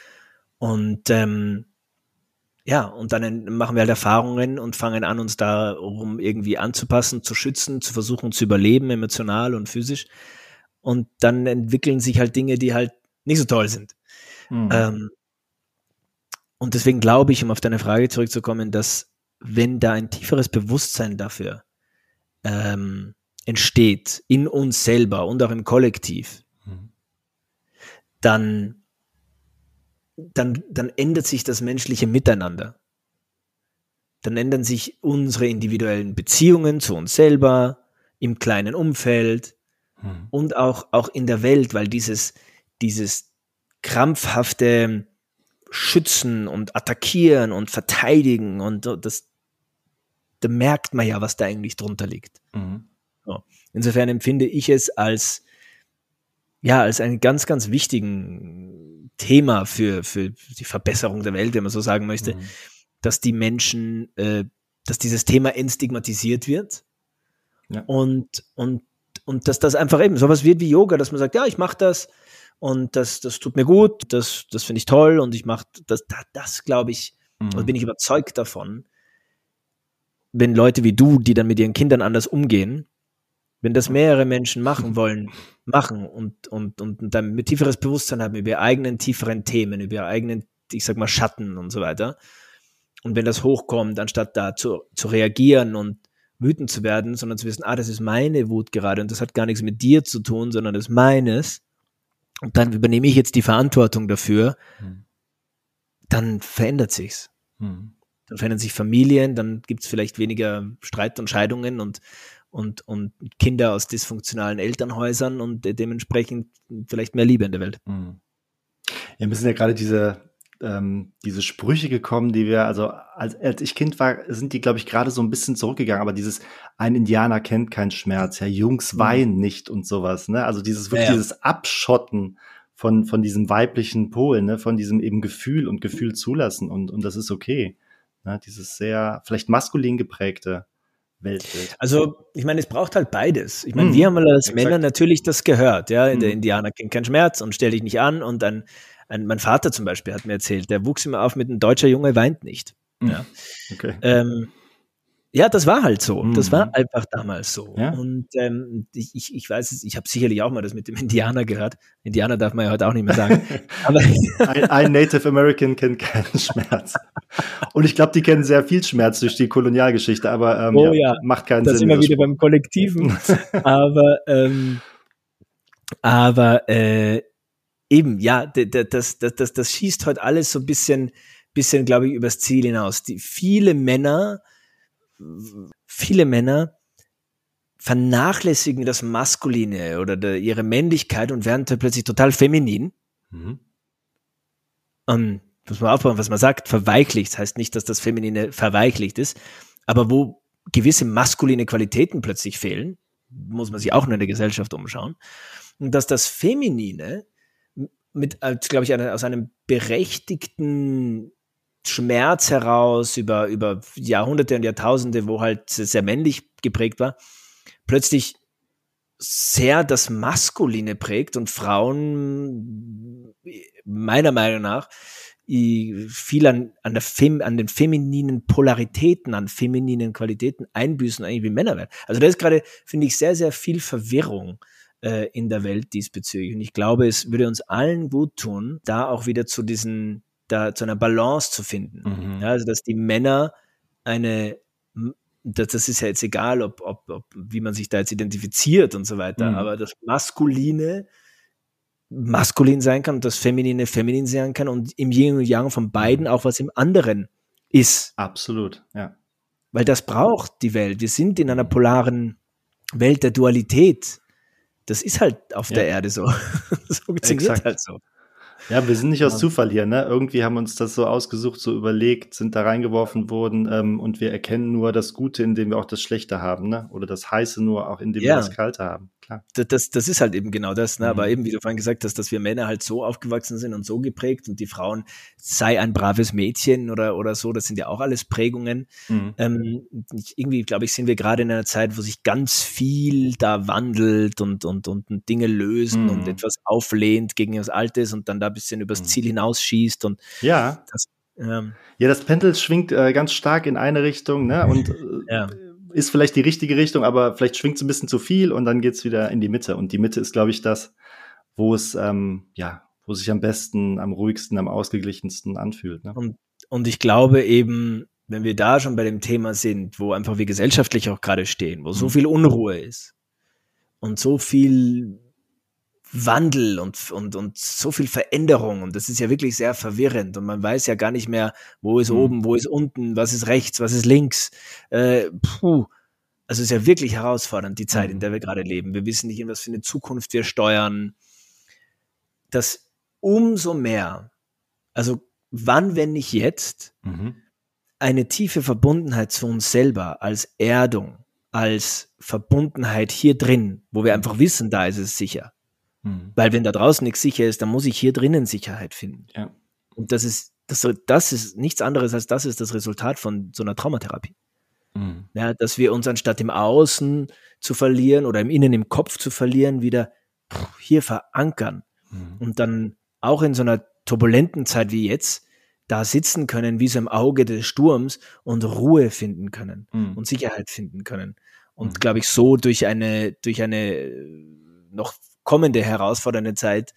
und ähm, ja, und dann machen wir halt Erfahrungen und fangen an, uns darum irgendwie anzupassen, zu schützen, zu versuchen zu überleben, emotional und physisch. Und dann entwickeln sich halt Dinge, die halt nicht so toll sind. Mhm. Ähm, und deswegen glaube ich, um auf deine Frage zurückzukommen, dass wenn da ein tieferes Bewusstsein dafür ähm, entsteht, in uns selber und auch im Kollektiv, mhm. dann dann, dann ändert sich das menschliche Miteinander. Dann ändern sich unsere individuellen Beziehungen zu uns selber, im kleinen Umfeld hm. und auch, auch in der Welt, weil dieses, dieses krampfhafte Schützen und Attackieren und Verteidigen und das, da merkt man ja, was da eigentlich drunter liegt. Mhm. So. Insofern empfinde ich es als, ja, als einen ganz, ganz wichtigen Thema für, für die Verbesserung der Welt, wenn man so sagen möchte, mhm. dass die Menschen, äh, dass dieses Thema entstigmatisiert wird ja. und, und, und dass das einfach eben sowas wird wie Yoga, dass man sagt, ja, ich mache das und das, das tut mir gut, das, das finde ich toll und ich mache das, das, das glaube ich, mhm. und bin ich überzeugt davon, wenn Leute wie du, die dann mit ihren Kindern anders umgehen, wenn das mehrere Menschen machen <laughs> wollen, machen und, und, und, dann mit tieferes Bewusstsein haben über ihre eigenen tieferen Themen, über ihre eigenen, ich sag mal, Schatten und so weiter. Und wenn das hochkommt, anstatt da zu, zu reagieren und wütend zu werden, sondern zu wissen, ah, das ist meine Wut gerade und das hat gar nichts mit dir zu tun, sondern das ist meines. Und dann übernehme ich jetzt die Verantwortung dafür, hm. dann verändert sich's. Hm. Dann verändern sich Familien, dann gibt es vielleicht weniger Streit und Scheidungen und und, und Kinder aus dysfunktionalen Elternhäusern und dementsprechend vielleicht mehr Liebe in der Welt. Mhm. Ja, wir sind ja gerade diese, ähm, diese Sprüche gekommen, die wir, also als, als ich Kind war, sind die, glaube ich, gerade so ein bisschen zurückgegangen, aber dieses ein Indianer kennt keinen Schmerz, ja, Jungs mhm. weinen nicht und sowas, ne? Also dieses wirklich ja, ja. dieses Abschotten von, von diesem weiblichen Pol, ne, von diesem eben Gefühl und Gefühl zulassen und, und das ist okay. Ne? Dieses sehr, vielleicht maskulin geprägte. Weltbild. Also, ich meine, es braucht halt beides. Ich meine, hm, wir haben als Männer natürlich das gehört, ja. Hm. Der Indianer kennt keinen Schmerz und stell dich nicht an. Und dann, ein, mein Vater zum Beispiel hat mir erzählt, der wuchs immer auf mit ein deutscher Junge weint nicht. Mhm. Ja. Okay. Ähm, ja, das war halt so. Das war mhm. einfach damals so. Ja. Und ähm, ich, ich weiß es, ich habe sicherlich auch mal das mit dem Indianer gehört. Indianer darf man ja heute auch nicht mehr sagen. <laughs> Ein, ein, Native American kennt keinen Schmerz. Und ich glaube, die kennen sehr viel Schmerz durch die Kolonialgeschichte, aber ähm, oh, ja, macht keinen das Sinn. Das sind wir wieder beim Kollektiven. <laughs> aber ähm, aber äh, eben, ja, das, das, das, das schießt heute alles so ein bisschen, bisschen glaube ich, übers Ziel hinaus. Die, viele Männer viele Männer vernachlässigen das Maskuline oder der, ihre Männlichkeit und werden dann plötzlich total feminin. Mhm. Und muss man aufbauen, was man sagt, verweichlicht. Das heißt nicht, dass das Feminine verweichlicht ist, aber wo gewisse maskuline Qualitäten plötzlich fehlen, muss man sich auch nur in der Gesellschaft umschauen. Und dass das Feminine mit, glaube ich, aus einem berechtigten Schmerz heraus, über, über Jahrhunderte und Jahrtausende, wo halt sehr männlich geprägt war, plötzlich sehr das Maskuline prägt und Frauen meiner Meinung nach viel an, an, der Fem, an den femininen Polaritäten, an femininen Qualitäten einbüßen, eigentlich wie Männer werden. Also da ist gerade, finde ich, sehr, sehr viel Verwirrung äh, in der Welt diesbezüglich. Und ich glaube, es würde uns allen gut tun, da auch wieder zu diesen da zu einer Balance zu finden. Mhm. Ja, also dass die Männer eine, das, das ist ja jetzt egal, ob, ob, ob, wie man sich da jetzt identifiziert und so weiter, mhm. aber das Maskuline maskulin sein kann und das Feminine feminin sein kann und im Yin und Yang von beiden mhm. auch was im anderen ist. Absolut, ja. Weil das braucht die Welt. Wir sind in einer polaren Welt der Dualität. Das ist halt auf ja. der Erde so. <laughs> das funktioniert Exakt. halt so. Ja, wir sind nicht aus Zufall hier, ne? Irgendwie haben uns das so ausgesucht, so überlegt, sind da reingeworfen worden ähm, und wir erkennen nur das Gute, indem wir auch das Schlechte haben, ne? Oder das Heiße nur auch, indem ja. wir das Kalte haben klar. Das, das ist halt eben genau das, ne? Mhm. aber eben, wie du vorhin gesagt hast, dass wir Männer halt so aufgewachsen sind und so geprägt und die Frauen sei ein braves Mädchen oder, oder so, das sind ja auch alles Prägungen. Mhm. Ähm, irgendwie, glaube ich, sind wir gerade in einer Zeit, wo sich ganz viel da wandelt und, und, und Dinge lösen mhm. und etwas auflehnt gegen das Altes und dann da ein bisschen übers mhm. Ziel hinausschießt und ja. Das, ähm, ja, das Pendel schwingt äh, ganz stark in eine Richtung, ne? Und äh, ja ist vielleicht die richtige Richtung, aber vielleicht schwingt es ein bisschen zu viel und dann geht es wieder in die Mitte. Und die Mitte ist, glaube ich, das, wo es, ähm, ja, wo sich am besten, am ruhigsten, am ausgeglichensten anfühlt. Ne? Und, und ich glaube eben, wenn wir da schon bei dem Thema sind, wo einfach wir gesellschaftlich auch gerade stehen, wo so mhm. viel Unruhe ist und so viel Wandel und, und, und so viel Veränderung und das ist ja wirklich sehr verwirrend und man weiß ja gar nicht mehr, wo ist mhm. oben, wo ist unten, was ist rechts, was ist links. Äh, puh. Also es ist ja wirklich herausfordernd, die Zeit, in mhm. der wir gerade leben. Wir wissen nicht, in was für eine Zukunft wir steuern. Das umso mehr, also wann, wenn nicht jetzt, mhm. eine tiefe Verbundenheit zu uns selber als Erdung, als Verbundenheit hier drin, wo wir einfach wissen, da ist es sicher Mhm. Weil wenn da draußen nichts sicher ist, dann muss ich hier drinnen Sicherheit finden. Ja. Und das ist, das, das ist nichts anderes als das ist das Resultat von so einer Traumatherapie. Mhm. Ja, dass wir uns anstatt im Außen zu verlieren oder im Innen im Kopf zu verlieren, wieder hier verankern mhm. und dann auch in so einer turbulenten Zeit wie jetzt da sitzen können, wie so im Auge des Sturms und Ruhe finden können mhm. und Sicherheit finden können. Und mhm. glaube ich, so durch eine, durch eine noch kommende herausfordernde Zeit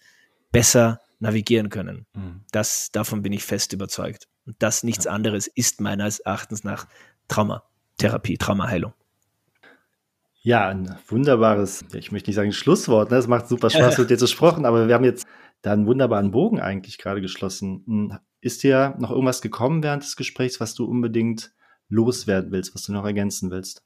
besser navigieren können. Mhm. Das, davon bin ich fest überzeugt. Und das nichts ja. anderes ist meines Erachtens nach Traumatherapie, Traumaheilung. Ja, ein wunderbares, ich möchte nicht sagen Schlusswort, ne? es macht super Spaß, <laughs> mit dir zu sprechen, aber wir haben jetzt da einen wunderbaren Bogen eigentlich gerade geschlossen. Hm, ist dir noch irgendwas gekommen während des Gesprächs, was du unbedingt loswerden willst, was du noch ergänzen willst?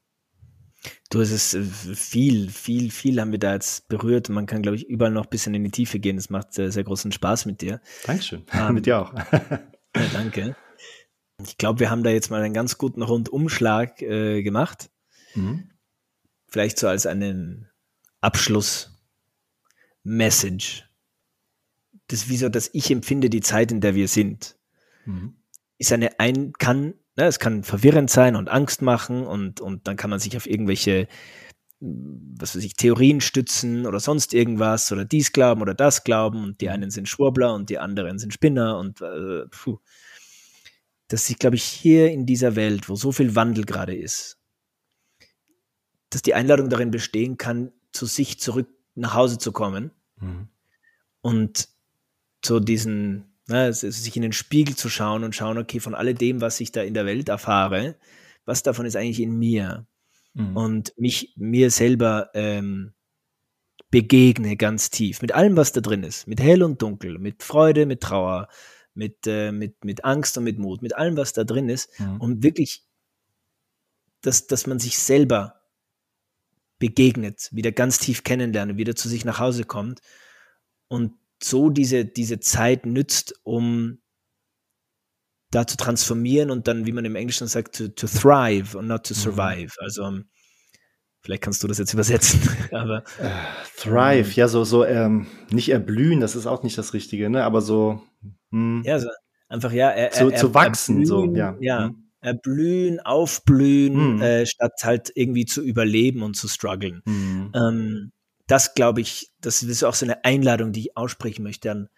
Du, es ist äh, viel, viel, viel haben wir da jetzt berührt. Man kann, glaube ich, überall noch ein bisschen in die Tiefe gehen. Es macht sehr, sehr großen Spaß mit dir. Dankeschön. <laughs> Ähm, mit dir auch. <laughs> ja, danke. Ich glaube, wir haben da jetzt mal einen ganz guten Rundumschlag äh, gemacht. Mhm. Vielleicht so als einen Abschluss-Message. Das, wieso, dass ich empfinde die Zeit, in der wir sind, mhm. ist eine, ein, kann Ne, es kann verwirrend sein und Angst machen und, und dann kann man sich auf irgendwelche, was weiß ich, Theorien stützen oder sonst irgendwas oder dies glauben oder das glauben und die einen sind Schwurbler und die anderen sind Spinner und äh, puh. dass ich, glaube ich, hier in dieser Welt, wo so viel Wandel gerade ist, dass die Einladung darin bestehen kann, zu sich zurück nach Hause zu kommen mhm. und so diesen, ne, sich in den Spiegel zu schauen und schauen, okay, von alledem, was ich da in der Welt erfahre, was davon ist eigentlich in mir? Mhm. Und mich, mir selber ähm, begegne ganz tief, mit allem, was da drin ist, mit hell und dunkel, mit Freude, mit Trauer, mit, äh, mit, mit Angst und mit Mut, mit allem, was da drin ist, mhm. und wirklich, dass, dass man sich selber begegnet, wieder ganz tief kennenlernt, wieder zu sich nach Hause kommt und so diese, diese Zeit nützt, um da zu transformieren und dann, wie man im Englischen sagt, to, to thrive und not to mhm. survive. Mhm. Also vielleicht kannst du das jetzt übersetzen. <laughs> aber uh, thrive, ähm, ja so so ähm, nicht erblühen, das ist auch nicht das Richtige, ne? Aber so hm. ja, so einfach ja, er, zu, er, zu wachsen, erblühen, so ja. Ja, hm. erblühen, aufblühen, hm. äh, statt halt irgendwie zu überleben und zu strugglen. Hm. Ähm, das glaube ich, das ist auch so eine Einladung, die ich aussprechen möchte an,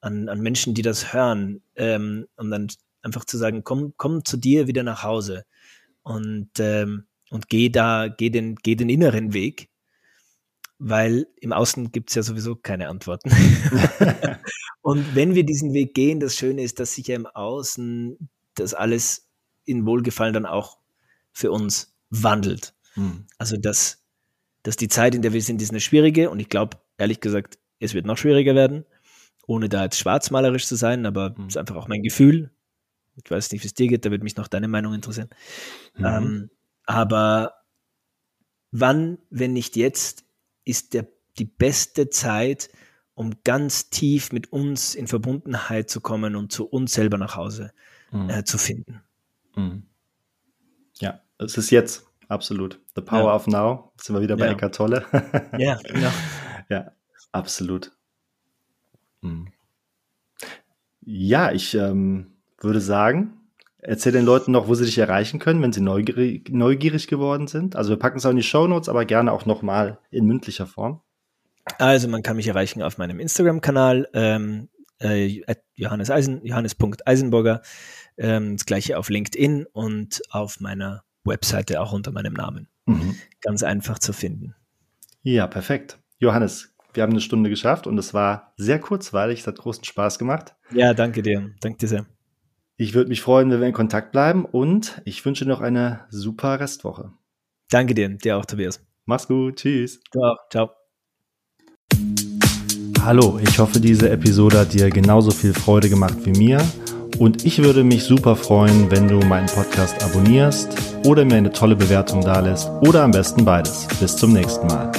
an, an Menschen, die das hören, ähm, und dann einfach zu sagen, komm, komm zu dir wieder nach Hause und, ähm, und geh da, geh den, geh den inneren Weg, weil im Außen gibt es ja sowieso keine Antworten. <laughs> und wenn wir diesen Weg gehen, das Schöne ist, dass sich ja im Außen das alles in Wohlgefallen dann auch für uns wandelt. Mhm. Also dass dass die Zeit, in der wir sind, ist eine schwierige und ich glaube, ehrlich gesagt, es wird noch schwieriger werden, ohne da jetzt schwarzmalerisch zu sein, aber es mhm. ist einfach auch mein Gefühl. Ich weiß nicht, wie es dir geht, da würde mich noch deine Meinung interessieren. Mhm. Ähm, aber wann, wenn nicht jetzt, ist der, die beste Zeit, um ganz tief mit uns in Verbundenheit zu kommen und zu uns selber nach Hause mhm. äh, zu finden. Mhm. Ja, es ist jetzt. Absolut. The Power ja. of Now. Jetzt sind wir wieder bei ja. Eckart Tolle. ja, <laughs> genau. Ja, absolut. Hm. Ja, ich ähm, würde sagen, erzähl den Leuten noch, wo sie dich erreichen können, wenn sie neugierig, neugierig geworden sind. Also wir packen es auch in die Show Notes, aber gerne auch nochmal in mündlicher Form. Also man kann mich erreichen auf meinem Instagram-Kanal ähm, äh, Johannes Eisen, Johannes.eisenburger. Ähm, das gleiche auf LinkedIn und auf meiner Webseite auch unter meinem Namen. Mhm. Ganz einfach zu finden. Ja, perfekt. Johannes, wir haben eine Stunde geschafft und es war sehr kurzweilig. Es hat großen Spaß gemacht. Ja, danke dir. Danke dir sehr. Ich würde mich freuen, wenn wir in Kontakt bleiben und ich wünsche noch eine super Restwoche. Danke dir, dir auch, Tobias. Mach's gut, tschüss. Ciao, ciao. Hallo, ich hoffe, diese Episode hat dir genauso viel Freude gemacht wie mir und ich würde mich super freuen, wenn du meinen Podcast abonnierst oder mir eine tolle Bewertung dalässt oder am besten beides. Bis zum nächsten Mal.